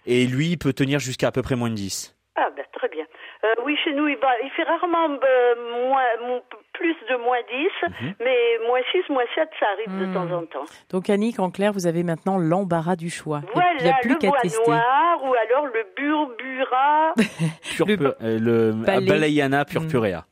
Et lui, il peut tenir jusqu'à à peu près moins de 10. Ah ben très bien. Euh, oui, chez nous, il, il fait rarement euh, moins, plus de moins 10, mhm. mais moins 6, moins 7, ça arrive de temps hmm. en temps. Donc Annick, en clair, vous avez maintenant l'embarras du choix. Voilà, il a plus bois noir ou alors le burbura. le, euh, le balayana purpurea.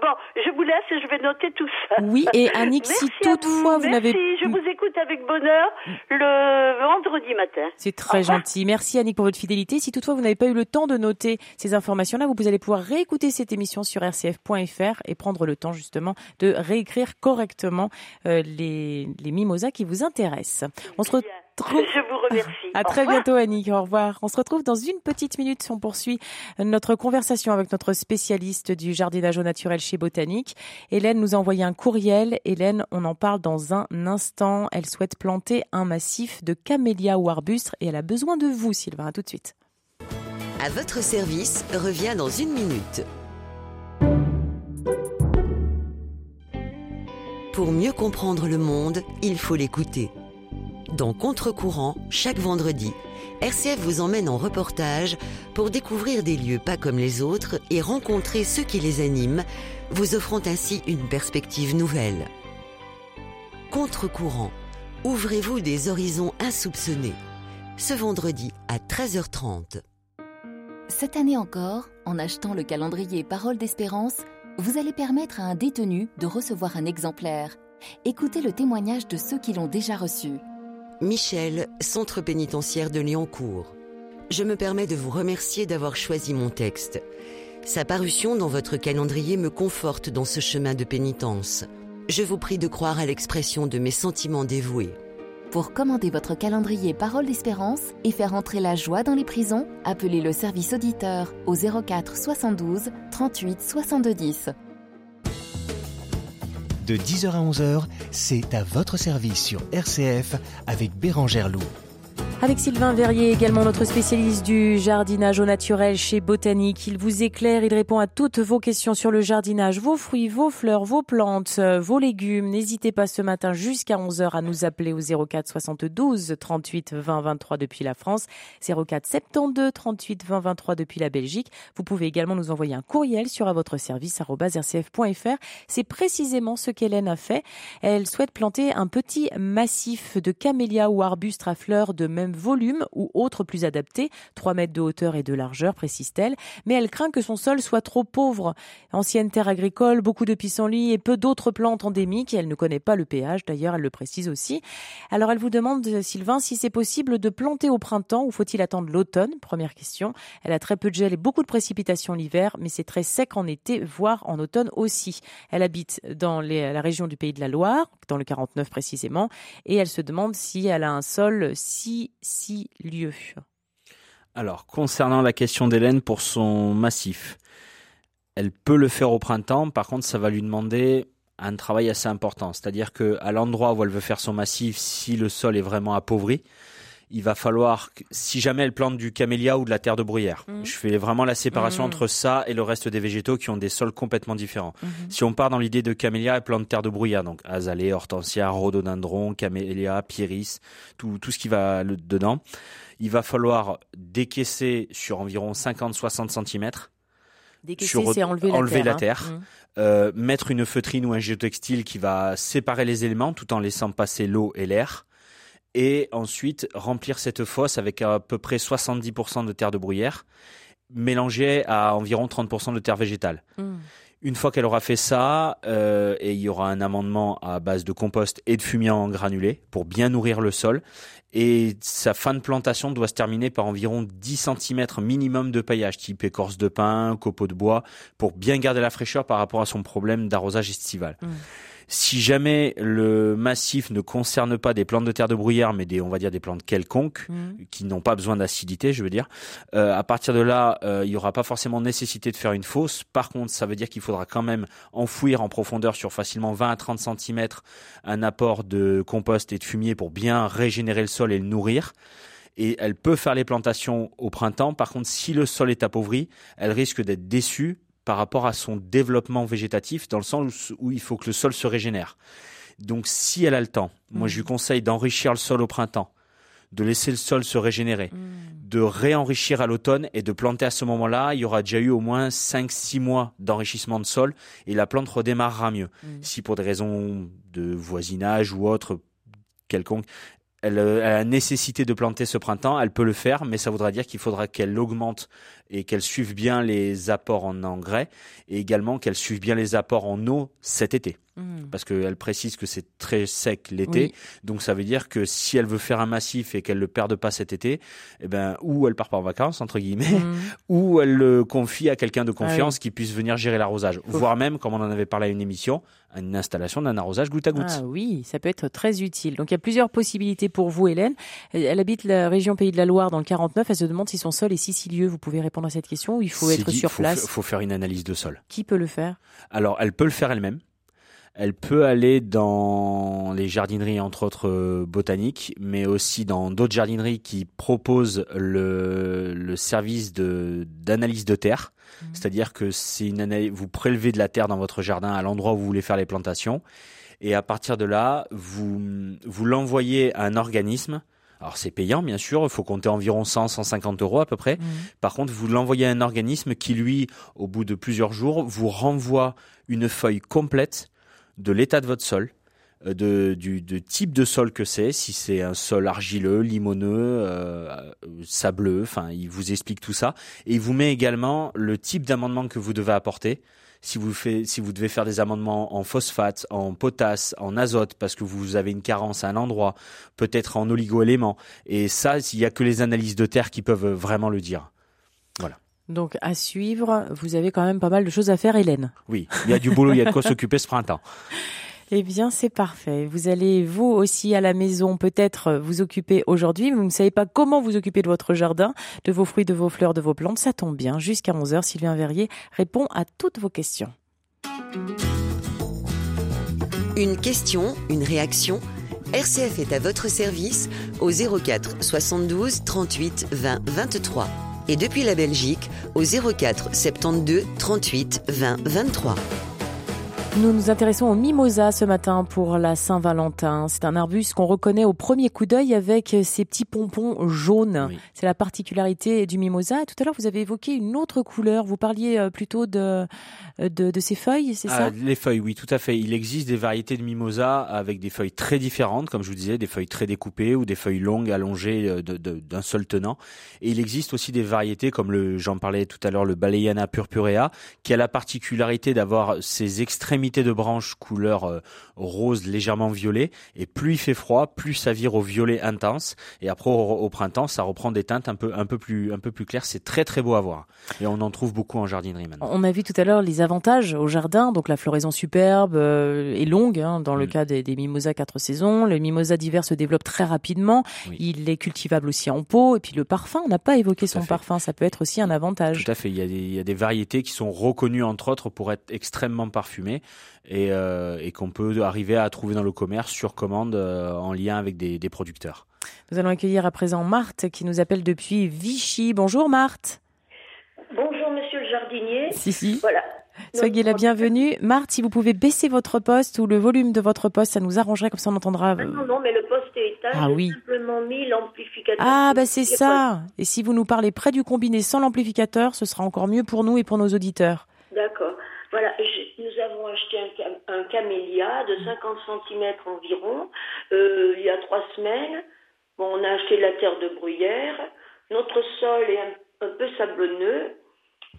Bon, je vous laisse et je vais noter tout ça. Oui, et Annick, si toutefois vous, n'avez... Merci, je vous écoute avec bonheur le vendredi matin. C'est très gentil. Merci Annick pour votre fidélité. Si toutefois vous n'avez pas eu le temps de noter ces informations-là, vous allez pouvoir réécouter cette émission sur rcf.fr et prendre le temps justement de réécrire correctement euh, les, les mimosas qui vous intéressent. On se retrouve je vous remercie. À très bientôt, Annick. Au revoir. On se retrouve dans une petite minute. On poursuit notre conversation avec notre spécialiste du jardinage au naturel chez Botanique. Hélène nous a envoyé un courriel. Hélène, on en parle dans un instant. Elle souhaite planter un massif de camélias ou arbustes et elle a besoin de vous, Sylvain. À tout de suite. À votre service revient dans une minute. Pour mieux comprendre le monde, il faut l'écouter. Dans Contre-courant, chaque vendredi, RCF vous emmène en reportage pour découvrir des lieux pas comme les autres et rencontrer ceux qui les animent, vous offrant ainsi une perspective nouvelle. Contre-courant, ouvrez-vous des horizons insoupçonnés. Ce vendredi à 13h30. Cette année encore, en achetant le calendrier Parole d'Espérance, vous allez permettre à un détenu de recevoir un exemplaire. Écoutez le témoignage de ceux qui l'ont déjà reçu. Michel, centre pénitentiaire de Lyoncourt. Je me permets de vous remercier d'avoir choisi mon texte. Sa parution dans votre calendrier me conforte dans ce chemin de pénitence. Je vous prie de croire à l'expression de mes sentiments dévoués. Pour commander votre calendrier Parole d'Espérance et faire entrer la joie dans les prisons, appelez le service auditeur au 04 72 38 62 10. De 10h à 11h, c'est à votre service sur RCF avec Bérangère Loup. Avec Sylvain Verrier, également notre spécialiste du jardinage au naturel chez Botanique. Il vous éclaire, il répond à toutes vos questions sur le jardinage, vos fruits, vos fleurs, vos plantes, vos légumes. N'hésitez pas ce matin jusqu'à 11h à nous appeler au 04 72 38 20 23 depuis la France, 04 72 38 20 23 depuis la Belgique. Vous pouvez également nous envoyer un courriel sur à votre service rcf.fr. C'est précisément ce qu'Hélène a fait. Elle souhaite planter un petit massif de camélias ou arbustes à fleurs de même volume ou autre plus adapté, 3 mètres de hauteur et de largeur, précise-t-elle, mais elle craint que son sol soit trop pauvre. Ancienne terre agricole, beaucoup de pissenlits et peu d'autres plantes endémiques, elle ne connaît pas le pH, d'ailleurs elle le précise aussi. Alors elle vous demande, Sylvain, si c'est possible de planter au printemps ou faut-il attendre l'automne? Première question. Elle a très peu de gel et beaucoup de précipitations l'hiver, mais c'est très sec en été, voire en automne aussi. Elle habite dans la région du Pays de la Loire, dans le 49 précisément, et elle se demande si elle a un sol si lieux. Alors, concernant la question d'Hélène pour son massif, elle peut le faire au printemps, par contre, ça va lui demander un travail assez important. C'est-à-dire que à l'endroit où elle veut faire son massif, si le sol est vraiment appauvri, il va falloir, si jamais elle plante du camélia ou de la terre de bruyère, mmh. je fais vraiment la séparation mmh. entre ça et le reste des végétaux qui ont des sols complètement différents. Mmh. Si on part dans l'idée de camélia, elle plante terre de bruyère, donc azalée, hortensia, rhododendron, camélia, pyris, tout, tout ce qui va dedans. Il va falloir décaisser sur environ 50-60 cm. Décaisser, c'est enlever, la terre. La terre. Euh, mettre une feutrine ou un géotextile qui va séparer les éléments tout en laissant passer l'eau et l'air et ensuite remplir cette fosse avec à peu près 70% de terre de bruyère, mélangée à environ 30% de terre végétale. Hmm. Une fois qu'elle aura fait ça, euh, et il y aura un amendement à base de compost et de fumier en granulé pour bien nourrir le sol. Et sa fin de plantation doit se terminer par environ 10 cm minimum de paillage, type écorce de pin, copeaux de bois, pour bien garder la fraîcheur par rapport à son problème d'arrosage estival. Hmm. Si jamais le massif ne concerne pas des plantes de terre de bruyère, mais des, on va dire des plantes quelconques, mmh. qui n'ont pas besoin d'acidité, je veux dire, euh, à partir de là, euh, il n'y aura pas forcément nécessité de faire une fosse. Par contre, ça veut dire qu'il faudra quand même enfouir en profondeur sur facilement 20 à 30 cm un apport de compost et de fumier pour bien régénérer le sol et le nourrir et elle peut faire les plantations au printemps. Par contre, si le sol est appauvri, elle risque d'être déçue par rapport à son développement végétatif, dans le sens où il faut que le sol se régénère. Donc si elle a le temps, moi je lui conseille d'enrichir le sol au printemps, de laisser le sol se régénérer, de réenrichir à l'automne et de planter à ce moment-là. Il y aura déjà eu au moins 5-6 mois d'enrichissement de sol et la plante redémarrera mieux. Si pour des raisons de voisinage ou autre quelconque, elle, elle a la nécessité de planter ce printemps, elle peut le faire, mais ça voudra dire qu'il faudra qu'elle augmente et qu'elle suive bien les apports en engrais et également qu'elle suive bien les apports en eau cet été. Hmm. Parce qu'elle précise que c'est très sec l'été, Oui. donc ça veut dire que si elle veut faire un massif et qu'elle le perde pas cet été, eh ben ou elle part pas en vacances entre guillemets, Hmm. ou elle le confie à quelqu'un de Ah confiance qui puisse venir gérer l'arrosage, voire même, comme on en avait parlé à une émission, une installation d'un arrosage goutte à goutte. Ah oui, ça peut être très utile. Donc il y a plusieurs possibilités pour vous, Hélène. Elle habite la région Pays de la Loire dans le 49. Elle se demande si son sol est sicilieux. Vous pouvez répondre à cette question ou il faut être dit, sur faut place? fa- faut faire une analyse de sol. Qui peut le faire? Alors, elle peut le faire elle-même. Elle peut aller dans les jardineries, entre autres euh, botaniques, mais aussi dans d'autres jardineries qui proposent le, le service de d'analyse de terre. C'est-à-dire que c'est une analyse, vous prélevez de la terre dans votre jardin à l'endroit où vous voulez faire les plantations, et à partir de là, vous vous l'envoyez à un organisme. Alors c'est payant bien sûr, il faut compter environ 100 150 euros à peu près. Par contre, vous l'envoyez à un organisme qui lui, au bout de plusieurs jours, vous renvoie une feuille complète de l'état de votre sol, euh, de, du de type de sol que c'est, si c'est un sol argileux, limoneux, euh, euh, sableux, enfin, il vous explique tout ça. Et il vous met également le type d'amendement que vous devez apporter. Si vous, fait, si vous devez faire des amendements en phosphate, en potasse, en azote, parce que vous avez une carence à un endroit, peut-être en oligo-éléments. Et ça, il n'y a que les analyses de terre qui peuvent vraiment le dire. Donc à suivre, vous avez quand même pas mal de choses à faire, Hélène. Oui, il y a du boulot, il y a de quoi s'occuper ce printemps. Eh bien, c'est parfait. Vous allez, vous aussi, à la maison, peut-être vous occuper aujourd'hui, mais vous ne savez pas comment vous occuper de votre jardin, de vos fruits, de vos fleurs, de vos plantes. Ça tombe bien. Jusqu'à 11h, Sylvain Verrier répond à toutes vos questions. Une question, une réaction RCF est à votre service au 04 72 38 20 23 et depuis la Belgique au 04 72 38 20 23. Nous nous intéressons au mimosa ce matin pour la Saint-Valentin. C'est un arbuste qu'on reconnaît au premier coup d'œil avec ses petits pompons jaunes. Oui. C'est la particularité du mimosa. Tout à l'heure, vous avez évoqué une autre couleur. Vous parliez euh, plutôt de, de, de ses feuilles, c'est Ah, ça? les feuilles, oui, tout à fait. Il existe des variétés de mimosa avec des feuilles très différentes, comme je vous disais, des feuilles très découpées ou des feuilles longues allongées euh, d'un seul tenant. Et il existe aussi des variétés comme j'en parlais tout à l'heure, le Baleiana purpurea, qui a la particularité d'avoir ses extrémités de branches couleur euh, rose légèrement violet. Et plus il fait froid, plus ça vire au violet intense. Et après, au, au printemps, ça reprend des teintes un peu, un peu plus, un peu plus claires. C'est très très beau à voir. Et on en trouve beaucoup en jardinerie maintenant. On a vu tout à l'heure les avantages au jardin, donc la floraison superbe euh, et longue hein, dans le Mm. cas des, des mimosas quatre saisons. Le mimosa d'hiver se développe très rapidement. Oui. Il est cultivable aussi en pot. Et puis le parfum, on n'a pas évoqué Tout son parfum. Ça peut être aussi un avantage. Tout à fait. Il y, a des, il y a des variétés qui sont reconnues, entre autres, pour être extrêmement parfumées et, euh, et qu'on peut arriver à trouver dans le commerce sur commande euh, en lien avec des, des producteurs. Nous allons accueillir à présent Marthe qui nous appelle depuis Vichy. Bonjour Marthe. Bonjour monsieur le jardinier. Si, si. Voilà. Soyez la bienvenue. Marthe, si vous pouvez baisser votre poste ou le volume de votre poste, ça nous arrangerait comme ça on entendra. Ah non, non, mais le poste est éteint. Ah oui. simplement mis l'amplificateur. Ah, bah c'est ça. Et si vous nous parlez près du combiné sans l'amplificateur, ce sera encore mieux pour nous et pour nos auditeurs. D'accord. Voilà, nous avons acheté un, cam- un camélia de 50 cm environ euh, il y a trois semaines. Bon, on a acheté de la terre de bruyère. Notre sol est un, un peu sablonneux.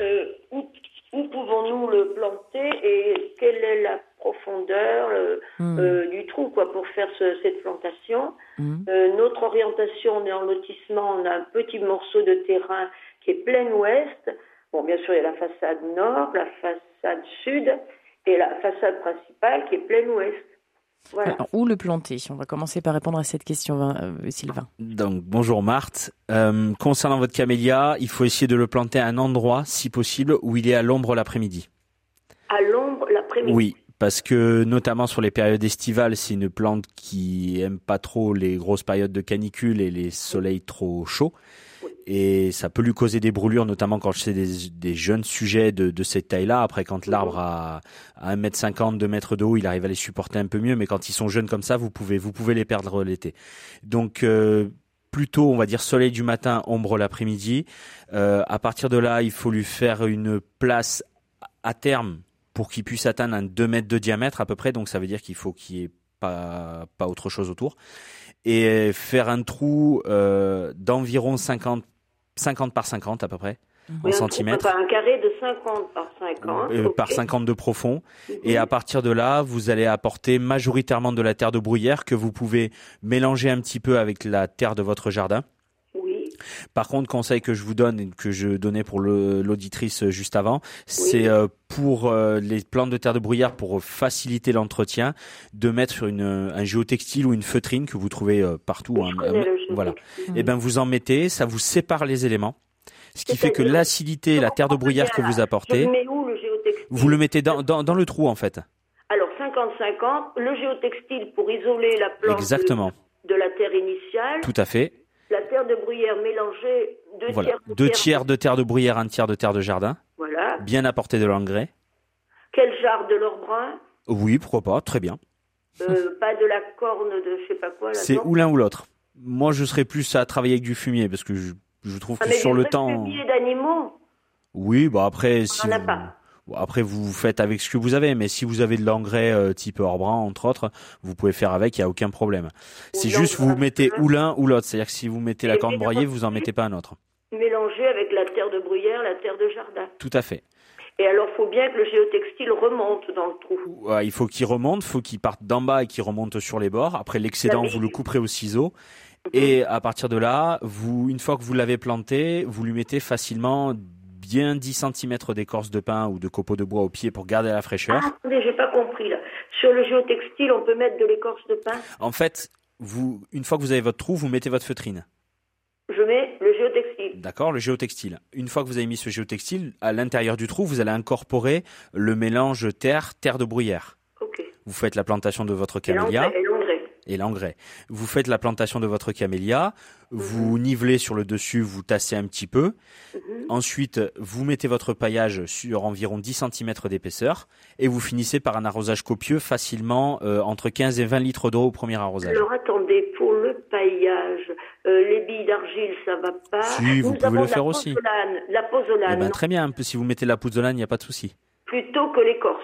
Euh, où où pouvons-nous le planter et quelle est la profondeur euh, Hmm. euh, du trou quoi pour faire ce- cette plantation? Hmm. Euh, notre orientation, on est en lotissement, on a un petit morceau de terrain qui est plein ouest. Bon, bien sûr, il y a la façade nord, la façade sud et la façade principale qui est plein ouest. Voilà. Alors, où le planter? On va commencer par répondre à cette question, euh, Sylvain. Donc, bonjour Marthe. Euh, concernant votre camélia, il faut essayer de le planter à un endroit, si possible, où il est à l'ombre l'après-midi. À l'ombre l'après-midi? Oui, parce que notamment sur les périodes estivales, c'est une plante qui aime pas trop les grosses périodes de canicule et les soleils trop chauds. Et ça peut lui causer des brûlures, notamment quand c'est des, des jeunes sujets de, cette taille-là. Après, quand l'arbre a, a 1m50, 2 mètres de haut, il arrive à les supporter un peu mieux, mais quand ils sont jeunes comme ça, vous pouvez, vous pouvez les perdre l'été. Donc, euh, plutôt, on va dire soleil du matin, ombre l'après-midi. Euh, à partir de là, il faut lui faire une place à terme pour qu'il puisse atteindre un 2 mètres de diamètre à peu près. Donc ça veut dire qu'il faut qu'il n'y ait pas, pas autre chose autour. Et faire un trou euh, d'environ 50, 50 par 50 à peu près. Oui, en centimètres. un carré de 50 par 50. Euh, par 50 de profond. Mhm. Et à partir de là, vous allez apporter majoritairement de la terre de bruyère que vous pouvez mélanger un petit peu avec la terre de votre jardin. Par contre, conseil que je vous donne et que je donnais pour l'auditrice juste avant, c'est euh, pour euh, les plantes de terre de bruyère pour faciliter l'entretien, de mettre sur une, un géotextile ou une feutrine que vous trouvez euh, partout. Hein, voilà. géotextile. Et ben vous en mettez, ça vous sépare les éléments, ce qui fait que l'acidité, la terre de bruyère que vous apportez, où le vous le mettez dans, dans, dans le trou en fait. Alors 50-50, le géotextile pour isoler la plante de- Exactement. De, la terre initiale, Tout à fait. La terre de bruyère mélangée, deux Voilà. tiers de Deux terre- tiers de terre de bruyère, un tiers de terre de jardin. Voilà. Bien apporter de l'engrais. Quel jarre de l'or brun? Oui, pourquoi pas, très bien. Euh, Pas de la corne de je sais pas quoi. C'est ou l'un ou l'autre. Moi, je serais plus à travailler avec du fumier parce que je, je trouve Ah, que mais sur le temps. fumiers d'animaux, Oui, bah après, si on a vous- pas. Bon, après vous faites avec ce que vous avez, mais si vous avez de l'engrais euh, type Orbrand entre autres, vous pouvez faire avec, il y a aucun problème. C'est juste vous mettez ou l'un ou l'autre, c'est-à-dire que si vous mettez la corne broyée, vous en mettez pas un autre. Mélangé avec la terre de bruyère, la terre de jardin. Tout à fait. Et alors, faut bien que le géotextile remonte dans le trou. Ouais, il faut qu'il remonte, faut qu'il parte d'en bas et qu'il remonte sur les bords. Après l'excédent, vous le couperez au ciseau. Et à partir de là, vous, une fois que vous l'avez planté, vous lui mettez facilement bien 10 cm d'écorce de pin ou de copeaux de bois au pied pour garder la fraîcheur. Ah, attendez, j'ai pas compris là. Sur le géotextile, on peut mettre de l'écorce de pin. En fait, vous, une fois que vous avez votre trou, vous mettez votre feutrine. Je mets le géotextile. D'accord, le géotextile. Une fois que vous avez mis ce géotextile, à l'intérieur du trou, vous allez incorporer le mélange terre, terre de bruyère. Ok. Vous faites la plantation de votre camélia et. Et l'engrais. Vous faites la plantation de votre camélia, vous nivelez sur le dessus, vous tassez un petit peu. Mhm. Ensuite, vous mettez votre paillage sur environ 10 cm d'épaisseur et vous finissez par un arrosage copieux facilement euh, entre 15 et 20 litres d'eau au premier arrosage. Alors attendez, pour le paillage, euh, les billes d'argile, ça va pas. Si, vous pouvez le la faire aussi. Pozzolane, La Eh pozzolane, ben, très bien, si vous mettez de la pouzzolane, il n'y a pas de souci. Plutôt que l'écorce.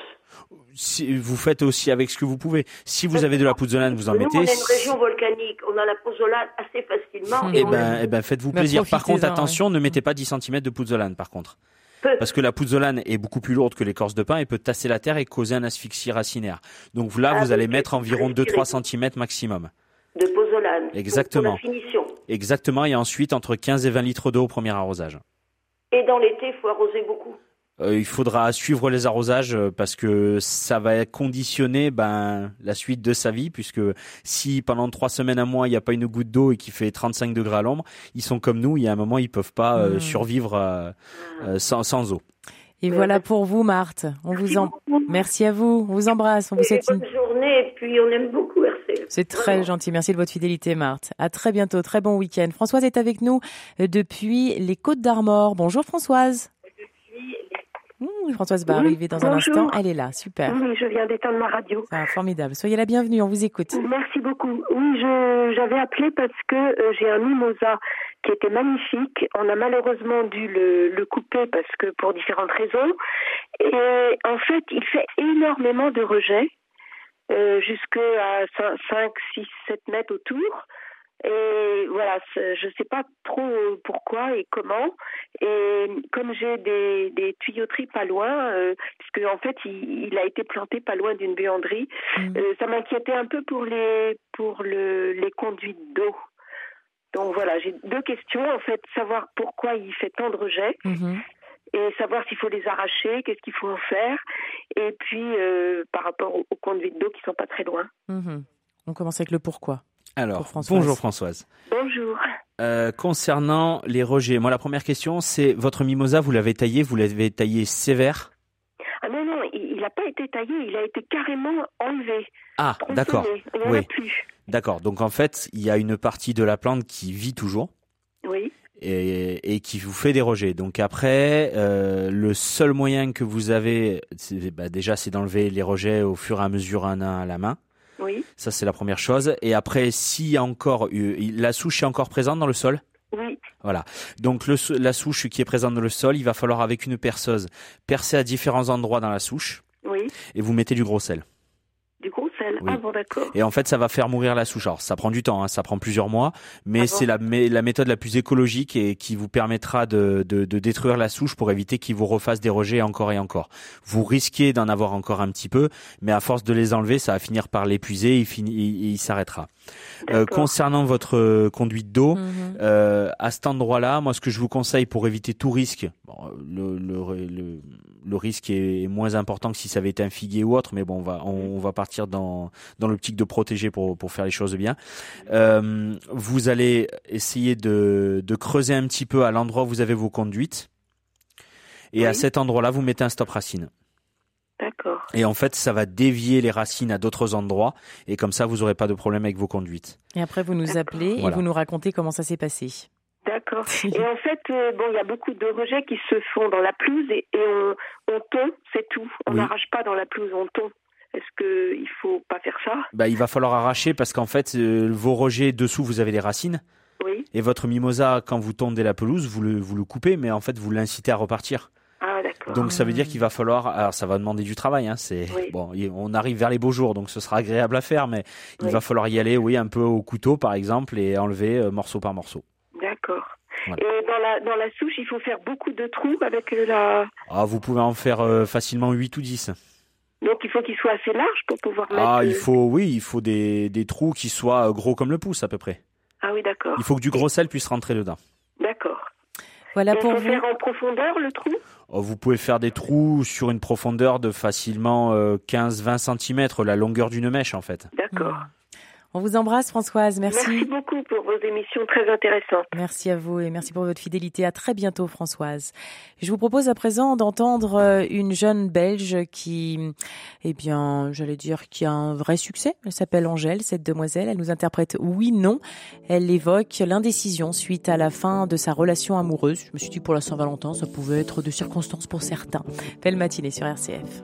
Si, vous faites aussi avec ce que vous pouvez. Si vous avez de la pouzzolane, vous en Nous, mettez. on est une région volcanique, on a la pozzolane assez facilement. Et Eh ben, eh ben, faites-vous Ben, plaisir. Par contre, attention, ne mettez pas 10 cm de pouzzolane, par contre. Parce que la pouzzolane est beaucoup plus lourde que l'écorce de pin et peut tasser la terre et causer un asphyxie racinaire. Donc là, Ah vous allez mettre environ très 2-3 cm maximum. de pozzolane. Exactement. Pour la finition. Exactement. Et ensuite, entre 15 et 20 litres d'eau au premier arrosage. Et dans l'été, il faut arroser beaucoup. Euh, il faudra suivre les arrosages euh, parce que ça va conditionner ben, la suite de sa vie puisque si pendant trois semaines un mois il n'y a pas une goutte d'eau et qu'il fait 35 degrés à l'ombre, ils sont comme nous, il y a un moment ils peuvent pas euh, Mm. survivre euh, euh, sans, sans eau. Et voilà en pour vous, Marthe. On vous Merci en... beaucoup. Merci à vous. On vous embrasse. On vous souhaite une... bonne journée, et puis on aime beaucoup RCF. C'est très Vraiment. gentil. Merci de votre fidélité, Marthe. À très bientôt. Très bon week-end. Françoise est avec nous depuis les Côtes d'Armor. Bonjour, Françoise. Mmh, Françoise va Oui, arriver dans un instant. Elle est là. Super. Oui, je viens d'éteindre ma radio. Ah, formidable. Soyez la bienvenue. On vous écoute. Merci beaucoup. Oui, je j'avais appelé parce que euh, j'ai un mimosa qui était magnifique. On a malheureusement dû le, le couper parce que pour différentes raisons. Et en fait, il fait énormément de rejets, euh, jusque à 5, 6, 7 mètres autour. Et voilà, je ne sais pas trop pourquoi et comment. Et comme j'ai des, des tuyauteries pas loin, euh, puisque en fait il, il a été planté pas loin d'une buanderie, Mm. euh, ça m'inquiétait un peu pour les pour le, les conduites d'eau. Donc voilà, j'ai deux questions en fait, savoir pourquoi il fait tant de rejets Mhm. et savoir s'il faut les arracher, qu'est-ce qu'il faut en faire, et puis euh, par rapport aux, aux conduites d'eau qui sont pas très loin. Mhm. On commence avec le pourquoi. Alors, Françoise. bonjour Françoise. Bonjour. Euh, concernant les rejets, moi la première question c'est votre mimosa, vous l'avez taillé, vous l'avez taillé sévère Ah non non, il n'a pas été taillé, il a été carrément enlevé. Ah, d'accord. Il n'y en Oui. a plus. D'accord. Donc en fait, il y a une partie de la plante qui vit toujours Oui. et, et qui vous fait déroger. Donc après, euh, le seul moyen que vous avez, bah, déjà, c'est d'enlever les rejets au fur et à mesure un à un à la main. Oui, Ça, c'est la première chose. Et après, s'il y a encore eu- la souche est encore présente dans le sol? oui, Voilà. Donc le, la souche qui est présente dans le sol, il va falloir avec une perceuse percer à différents endroits dans la souche oui. et vous mettez du gros sel. Du gros sel. Oui. Ah bon, d'accord. Et en fait, ça va faire mourir la souche. Alors, ça prend du temps, hein, ça prend plusieurs mois, mais Ah bon c'est la, mé- la méthode la plus écologique et qui vous permettra de, de, de détruire la souche pour éviter qu'il vous refasse des rejets encore et encore. Vous risquez d'en avoir encore un petit peu, mais à force de les enlever, ça va finir par l'épuiser et il, finit- il, il s'arrêtera. Euh, concernant votre euh, conduite d'eau, Mhm. euh, à cet endroit-là, moi, ce que je vous conseille pour éviter tout risque, bon, le, le, le, le risque est moins important que si ça avait été un figuier ou autre, mais bon, on va, on, on va partir dans, dans l'optique de protéger pour, pour faire les choses bien. Euh, vous allez essayer de, de creuser un petit peu à l'endroit où vous avez vos conduites. Et à cet endroit-là, vous mettez un stop racine. D'accord. Et en fait, ça va dévier les racines à d'autres endroits. Et comme ça, vous n'aurez pas de problème avec vos conduites. Et après, vous nous appelez et Voilà. vous nous racontez comment ça s'est passé. D'accord. Et en fait, euh, bon, il y a beaucoup de rejets qui se font dans la pelouse et, et on, on tond, c'est tout. On Oui. n'arrache pas dans la pelouse, on tond. Est-ce que il faut pas faire ça? Bah, il va falloir arracher parce qu'en fait, euh, vos rejets dessous, vous avez des racines. Oui. Et votre mimosa, quand vous tondez la pelouse, vous le, vous le coupez, mais en fait, vous l'incitez à repartir. Ah, d'accord. Donc, ça veut dire qu'il va falloir. Alors, ça va demander du travail. Hein, c'est Oui. bon. On arrive vers les beaux jours, donc ce sera agréable à faire, mais il Oui. va falloir y aller, oui, un peu au couteau, par exemple, et enlever euh, morceau par morceau. D'accord. Voilà. Et dans la dans la souche, il faut faire beaucoup de trous avec la. Ah, vous pouvez en faire euh, facilement 8 ou 10. Donc il faut qu'il soit assez large pour pouvoir mettre. Ah, euh, il faut, oui, il faut des, des trous qui soient euh, gros comme le pouce à peu près. Ah oui, d'accord. Il faut que du gros sel puisse rentrer dedans. D'accord. Voilà Et pour on peut vous. faire en profondeur le trou? Oh, Vous pouvez faire des trous sur une profondeur de facilement euh, 15-20 cm, la longueur d'une mèche en fait. D'accord. On vous embrasse, Françoise. Merci. Merci. beaucoup pour vos émissions très intéressantes. Merci à vous et merci pour votre fidélité. À très bientôt, Françoise. Je vous propose à présent d'entendre euh, une jeune Belge qui, eh bien, j'allais dire, qui a un vrai succès. Elle s'appelle Angèle, cette demoiselle. Elle nous interprète oui, non. Elle évoque l'indécision suite à la fin de sa relation amoureuse. Je me suis dit pour la Saint-Valentin, ça pouvait être de circonstances pour certains. Belle matinée sur RCF.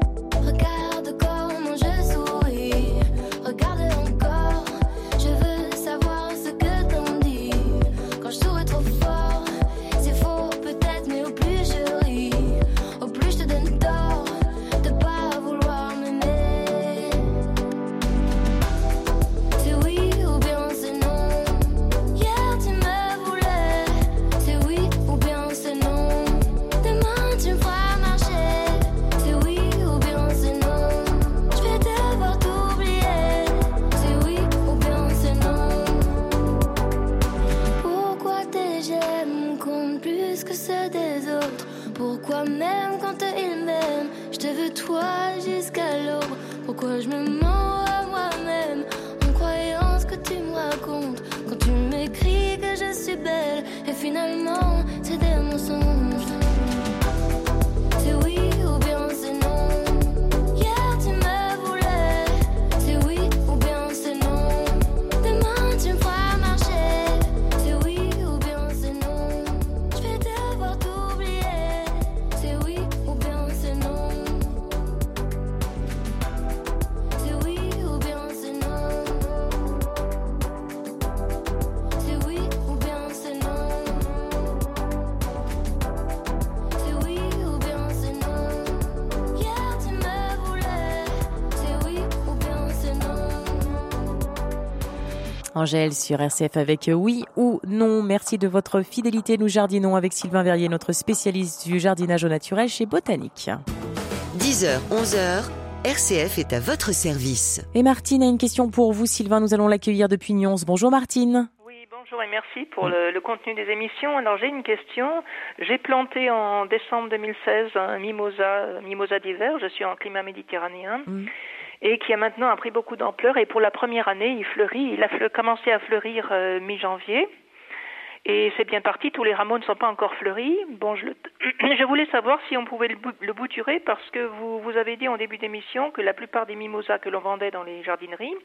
Angèle sur RCF avec oui ou non. Merci de votre fidélité. Nous jardinons avec Sylvain Verrier, notre spécialiste du jardinage au naturel chez Botanique. 10h, 11h, RCF est à votre service. Et Martine a une question pour vous, Sylvain. Nous allons l'accueillir depuis Nyons. Bonjour Martine. Oui, bonjour et merci pour le, le contenu des émissions. Alors j'ai une question. J'ai planté en décembre 2016 un mimosa, mimosa d'hiver. Je suis en climat méditerranéen. Mm. Et qui a maintenant pris beaucoup d'ampleur. Et pour la première année, il fleurit. Il a fleu- commencé à fleurir euh, mi-janvier. Et c'est bien parti, tous les rameaux ne sont pas encore fleuris. Bon, je, le- je voulais savoir si on pouvait le, bou- le bouturer parce que vous, vous avez dit en début d'émission que la plupart des mimosas que l'on vendait dans les jardineries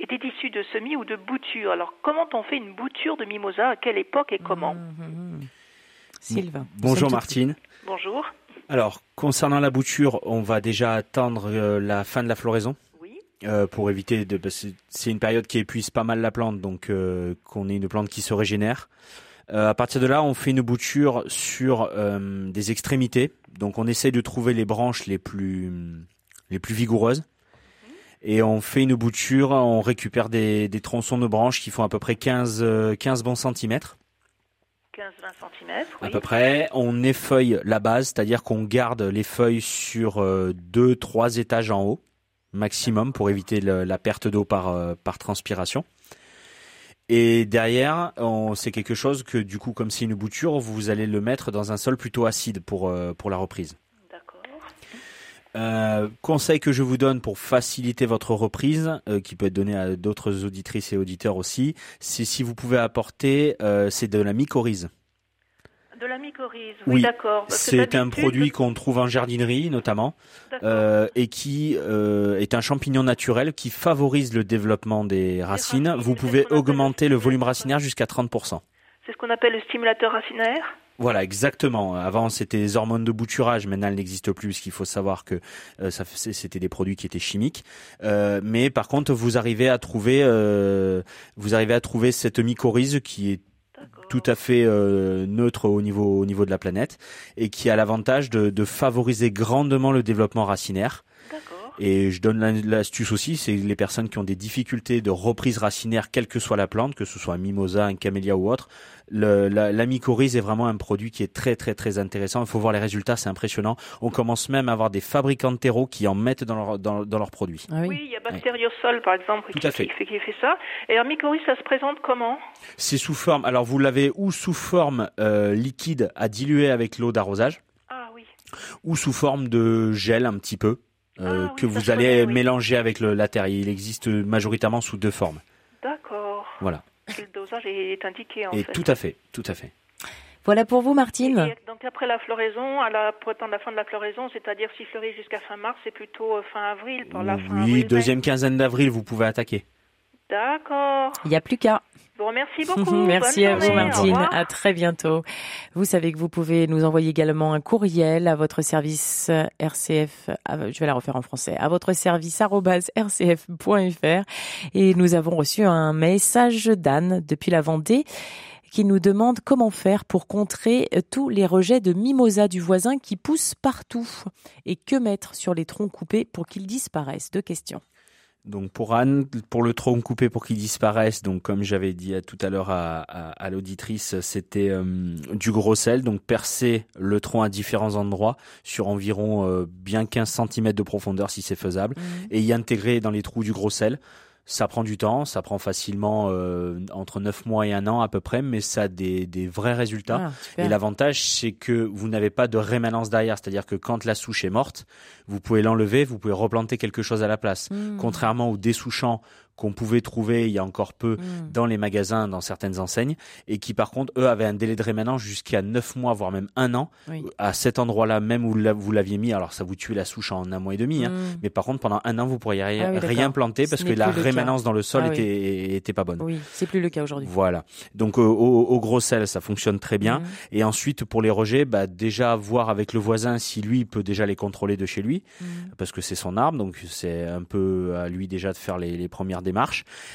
étaient issus de semis ou de boutures. Alors, comment on fait une bouture de mimosa? À quelle époque et comment? Sylvain. Bonjour Martine. Bonjour. Alors, concernant la bouture, on va déjà attendre euh, la fin de la floraison. Euh, pour éviter de que c'est une période qui épuise pas mal la plante donc euh, qu'on ait une plante qui se régénère. Euh, à partir de là, on fait une bouture sur euh, des extrémités. Donc on essaye de trouver les branches les plus les plus vigoureuses. Et on fait une bouture, on récupère des, des tronçons de branches qui font à peu près 15, euh, 15 bons centimètres. 15-20 cm. À peu près, on effeuille la base, c'est-à-dire qu'on garde les feuilles sur euh, deux, trois étages en haut, maximum, pour éviter le- la perte d'eau par, euh, par transpiration. Et derrière, c'est quelque chose que, du coup, comme c'est une bouture, vous allez le mettre dans un sol plutôt acide pour, euh, pour la reprise. Euh, conseil que je vous donne pour faciliter votre reprise, euh, qui peut être donné à d'autres auditrices et auditeurs aussi, c'est si vous pouvez apporter, euh, c'est de la mycorhize. De la mycorhize, oui, d'accord. C'est un produit qu'on trouve en jardinerie notamment, euh, et qui est un champignon naturel qui favorise le développement des racines. Vous pouvez augmenter le volume racinaire jusqu'à 30%. C'est ce qu'on appelle le stimulateur racinaire. Voilà, exactement. Avant, c'était des hormones de bouturage. Maintenant, elles n'existent plus, parce qu'il faut savoir que euh, ça, c'était des produits qui étaient chimiques. Euh, mais par contre, vous arrivez à trouver, euh, vous arrivez à trouver cette mycorhize qui est tout à fait euh, neutre au niveau au niveau de la planète et qui a l'avantage de favoriser grandement le développement racinaire. Et je donne la- l'astuce aussi, c'est les personnes qui ont des difficultés de reprise racinaire, quelle que soit la plante, que ce soit un mimosa, un camélia ou autre, le, la, la mycorhize est vraiment un produit qui est très très très intéressant. Il faut voir les résultats, c'est impressionnant. On commence même à avoir des fabricants de terreau qui en mettent dans, leur, dans, dans leurs produits. Oui, il y a Bacteriosol, par exemple, qui, fait. qui fait, qui fait ça. Et alors, mycorhize, ça se présente comment? C'est sous forme. Alors vous l'avez ou sous forme euh, liquide à diluer avec l'eau d'arrosage, Ah oui. ou sous forme de gel un petit peu euh, que vous allez mélanger avec le, la terre. Il existe majoritairement sous deux formes. D'accord. Voilà. Et le dosage est indiqué, en Et fait. tout à fait, tout à fait. Voilà pour vous, Martine. Et donc après la floraison, à la, pour attendre la fin de la floraison, c'est-à-dire s'il fleurit jusqu'à fin mars, c'est plutôt euh, fin avril, par la fin Oui, avril. deuxième quinzaine d'avril, vous pouvez attaquer. D'accord. Il n'y a plus qu'à. Bon, merci beaucoup. Merci Bonne à vous, journée. Martine. À très bientôt. Vous savez que vous pouvez nous envoyer également un courriel à votre service euh, RCF. Je vais la refaire en français. À votre service rcf.fr. Et nous avons reçu un message d'Anne depuis la Vendée qui nous demande comment faire pour contrer euh, tous les rejets de mimosa du voisin qui poussent partout et que mettre sur les troncs coupés pour qu'ils disparaissent? Deux questions. Donc pour Anne, pour le tronc coupé pour qu'il disparaisse, donc comme j'avais dit à- tout à l'heure à, à- à l'auditrice, c'était euh, du gros sel, donc percer le tronc à différents endroits sur environ euh, bien 15 cm de profondeur si c'est faisable, et y intégrer dans les trous du gros sel. Ça prend du temps, ça prend facilement euh, entre 9 mois et un an à peu près, mais ça a des, des vrais résultats. Ah, et l'avantage, c'est que vous n'avez pas de rémanence derrière, c'est-à-dire que quand la souche est morte, vous pouvez l'enlever, vous pouvez replanter quelque chose à la place. Mm. Contrairement aux dessouchants qu'on pouvait trouver il y a encore peu Mm. dans les magasins, dans certaines enseignes, et qui par contre, eux, avaient un délai de rémanence jusqu'à 9 mois, voire même un an, Oui. à cet endroit-là même où vous l'aviez mis. Alors ça vous tue la souche en un mois et demi, hein, Mm. mais par contre, pendant un an, vous pourriez rien, Ah oui, rien planter Ce parce que la rémanence dans le sol Ah oui. était, pas bonne. Oui, c'est plus le cas aujourd'hui. Voilà. Donc au, au- au gros sel, ça fonctionne très bien. Mhm. Et ensuite pour les rejets, bah, déjà voir avec le voisin si lui peut déjà les contrôler de chez lui, parce que c'est son arbre, donc c'est un peu à lui déjà de faire les, les premières démarches.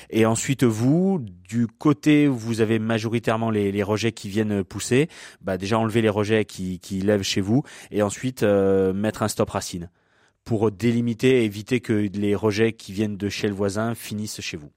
Et ensuite vous, du côté où vous avez majoritairement les, rejets qui viennent pousser, bah, déjà enlever les rejets qui, qui lèvent chez vous, et ensuite euh, mettre un stop racine pour délimiter et éviter que les rejets qui viennent de chez le voisin finissent chez vous.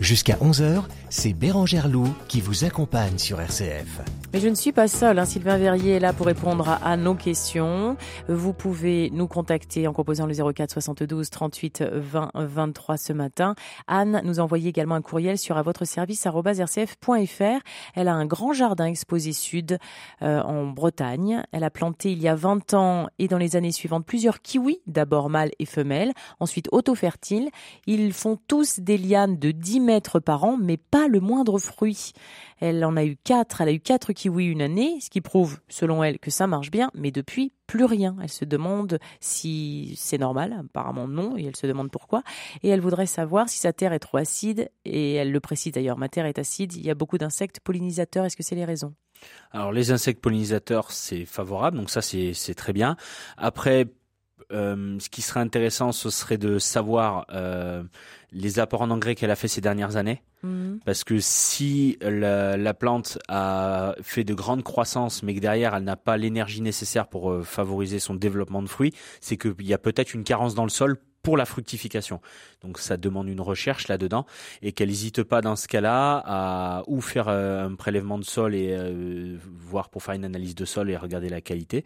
Jusqu'à 11h, c'est Bérangère Loup qui vous accompagne sur RCF. Mais je ne suis pas seule. Hein. Sylvain Verrier est là pour répondre à, nos questions. Vous pouvez nous contacter en composant le 04 72 38 20 23 ce matin. Anne nous a envoyé également un courriel sur à votre service rcf.fr. Elle a un grand jardin exposé sud euh, en Bretagne. Elle a planté il y a 20 ans et dans les années suivantes plusieurs kiwis, d'abord mâles et femelles, ensuite auto-fertiles. Ils font tous des lianes de 10 mètres par an, mais pas le moindre fruit. Elle en a eu quatre, elle a eu quatre kiwis une année, ce qui prouve, selon elle, que ça marche bien, mais depuis, plus rien. Elle se demande si c'est normal, apparemment non, et elle se demande pourquoi. Et elle voudrait savoir si sa terre est trop acide, et elle le précise d'ailleurs, ma terre est acide, il y a beaucoup d'insectes pollinisateurs, est-ce que c'est les raisons? Alors les insectes pollinisateurs, c'est favorable, donc ça c'est très bien. Après, euh, ce qui serait intéressant, ce serait de savoir euh, les apports en engrais qu'elle a fait ces dernières années. Mhm. Parce que si la, plante a fait de grandes croissances, mais que derrière elle n'a pas l'énergie nécessaire pour euh, favoriser son développement de fruits, c'est qu'il y a peut-être une carence dans le sol pour la fructification. Donc ça demande une recherche là-dedans et qu'elle n'hésite pas dans ce cas-là à ou faire euh, un prélèvement de sol et euh, voir pour faire une analyse de sol et regarder la qualité.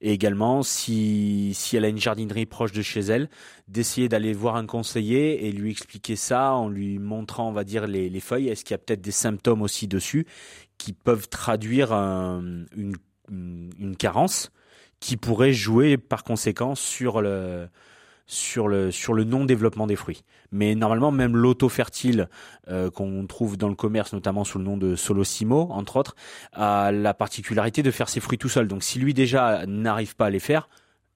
Et également, si, si elle a une jardinerie proche de chez elle, d'essayer d'aller voir un conseiller et lui expliquer ça en lui montrant, on va dire, les, les feuilles. Est-ce qu'il y a peut-être des symptômes aussi dessus qui peuvent traduire une, une carence qui pourrait jouer par conséquent sur le sur le sur le non développement des fruits. Mais normalement même l'auto fertile euh, qu'on trouve dans le commerce notamment sous le nom de Solosimo entre autres a la particularité de faire ses fruits tout seul. Donc si lui déjà n'arrive pas à les faire,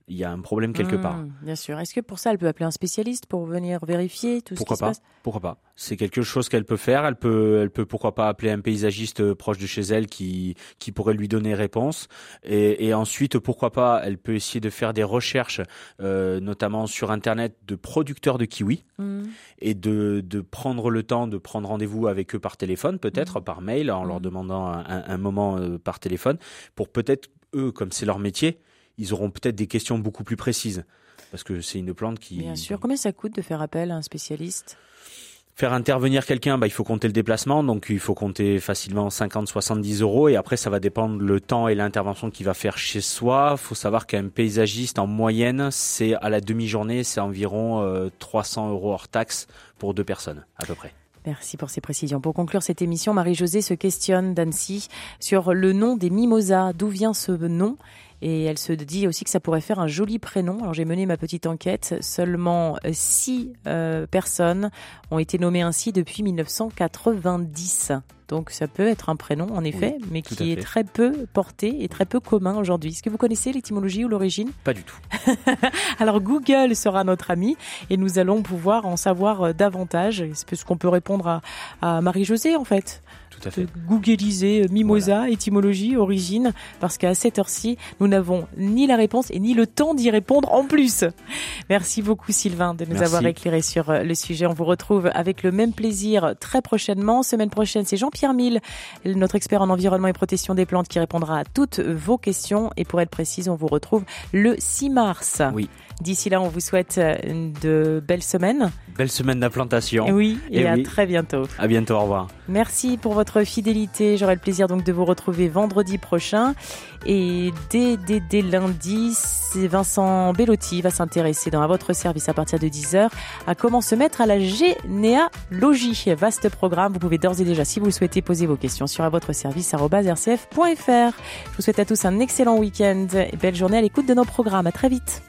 il y a un problème quelque part. Mmh, bien sûr. Est-ce que pour ça, elle peut appeler un spécialiste pour venir vérifier tout pourquoi ce qui pas se passe? Pourquoi pas? C'est quelque chose qu'elle peut faire. Elle peut, elle peut pourquoi pas appeler un paysagiste euh, proche de chez elle qui qui pourrait lui donner réponse. Et, et ensuite, pourquoi pas Elle peut essayer de faire des recherches, euh, notamment sur internet, de producteurs de kiwis mmh. et de de prendre le temps de prendre rendez-vous avec eux par téléphone, peut-être mmh. par mail, en leur demandant un, un moment euh, par téléphone, pour peut-être eux, comme c'est leur métier ils auront peut-être des questions beaucoup plus précises. Parce que c'est une plante qui... Bien sûr. Combien ça coûte de faire appel à un spécialiste? Faire intervenir quelqu'un, bah, il faut compter le déplacement, donc il faut compter facilement 50-70 euros, et après ça va dépendre le temps et l'intervention qu'il va faire chez soi. Il faut savoir qu'un paysagiste en moyenne, c'est à la demi-journée, c'est environ 300 euh, euros hors taxe pour deux personnes à peu près. Merci pour ces précisions. Pour conclure cette émission, Marie-Josée se questionne d'Annecy sur le nom des mimosas. D'où vient ce nom? Et elle se dit aussi que ça pourrait faire un joli prénom. Alors j'ai mené ma petite enquête. Seulement six euh, personnes ont été nommées ainsi depuis 1990. Donc ça peut être un prénom en effet, mais qui est très peu porté et très peu commun aujourd'hui. Est-ce que vous connaissez l'étymologie ou l'origine? Pas du tout. Alors Google sera notre ami et nous allons pouvoir en savoir euh, davantage. C'est ce qu'on peut répondre à, à Marie-Josée en fait tout à fait. googliser euh, mimosa, étymologie, origine, parce qu'à cette heure-ci, nous n'avons ni la réponse et ni le temps d'y répondre en plus. Merci beaucoup Sylvain de nous avoir éclairé sur euh, le sujet. On vous retrouve avec le même plaisir très prochainement. Semaine prochaine, c'est Jean-Pierre Mille, notre expert en environnement et protection des plantes, qui répondra à toutes vos questions. Et pour être précise, on vous retrouve le 6 mars. Oui. D'ici là, on vous souhaite euh, de belles semaines. Belle semaine d'implantation. Oui, et, à très bientôt. À bientôt, au revoir. Merci pour votre fidélité. J'aurai le plaisir donc de vous retrouver vendredi prochain. Et dès, dès, dès lundi, Vincent Bellotti va s'intéresser dans votre service à partir de 10h à comment se mettre à la généalogie. Vaste programme. Vous pouvez d'ores et déjà, si vous le souhaitez, poser vos questions sur à votre service rcf.fr. Je vous souhaite à tous un excellent week-end et belle journée à l'écoute de nos programmes. À très vite.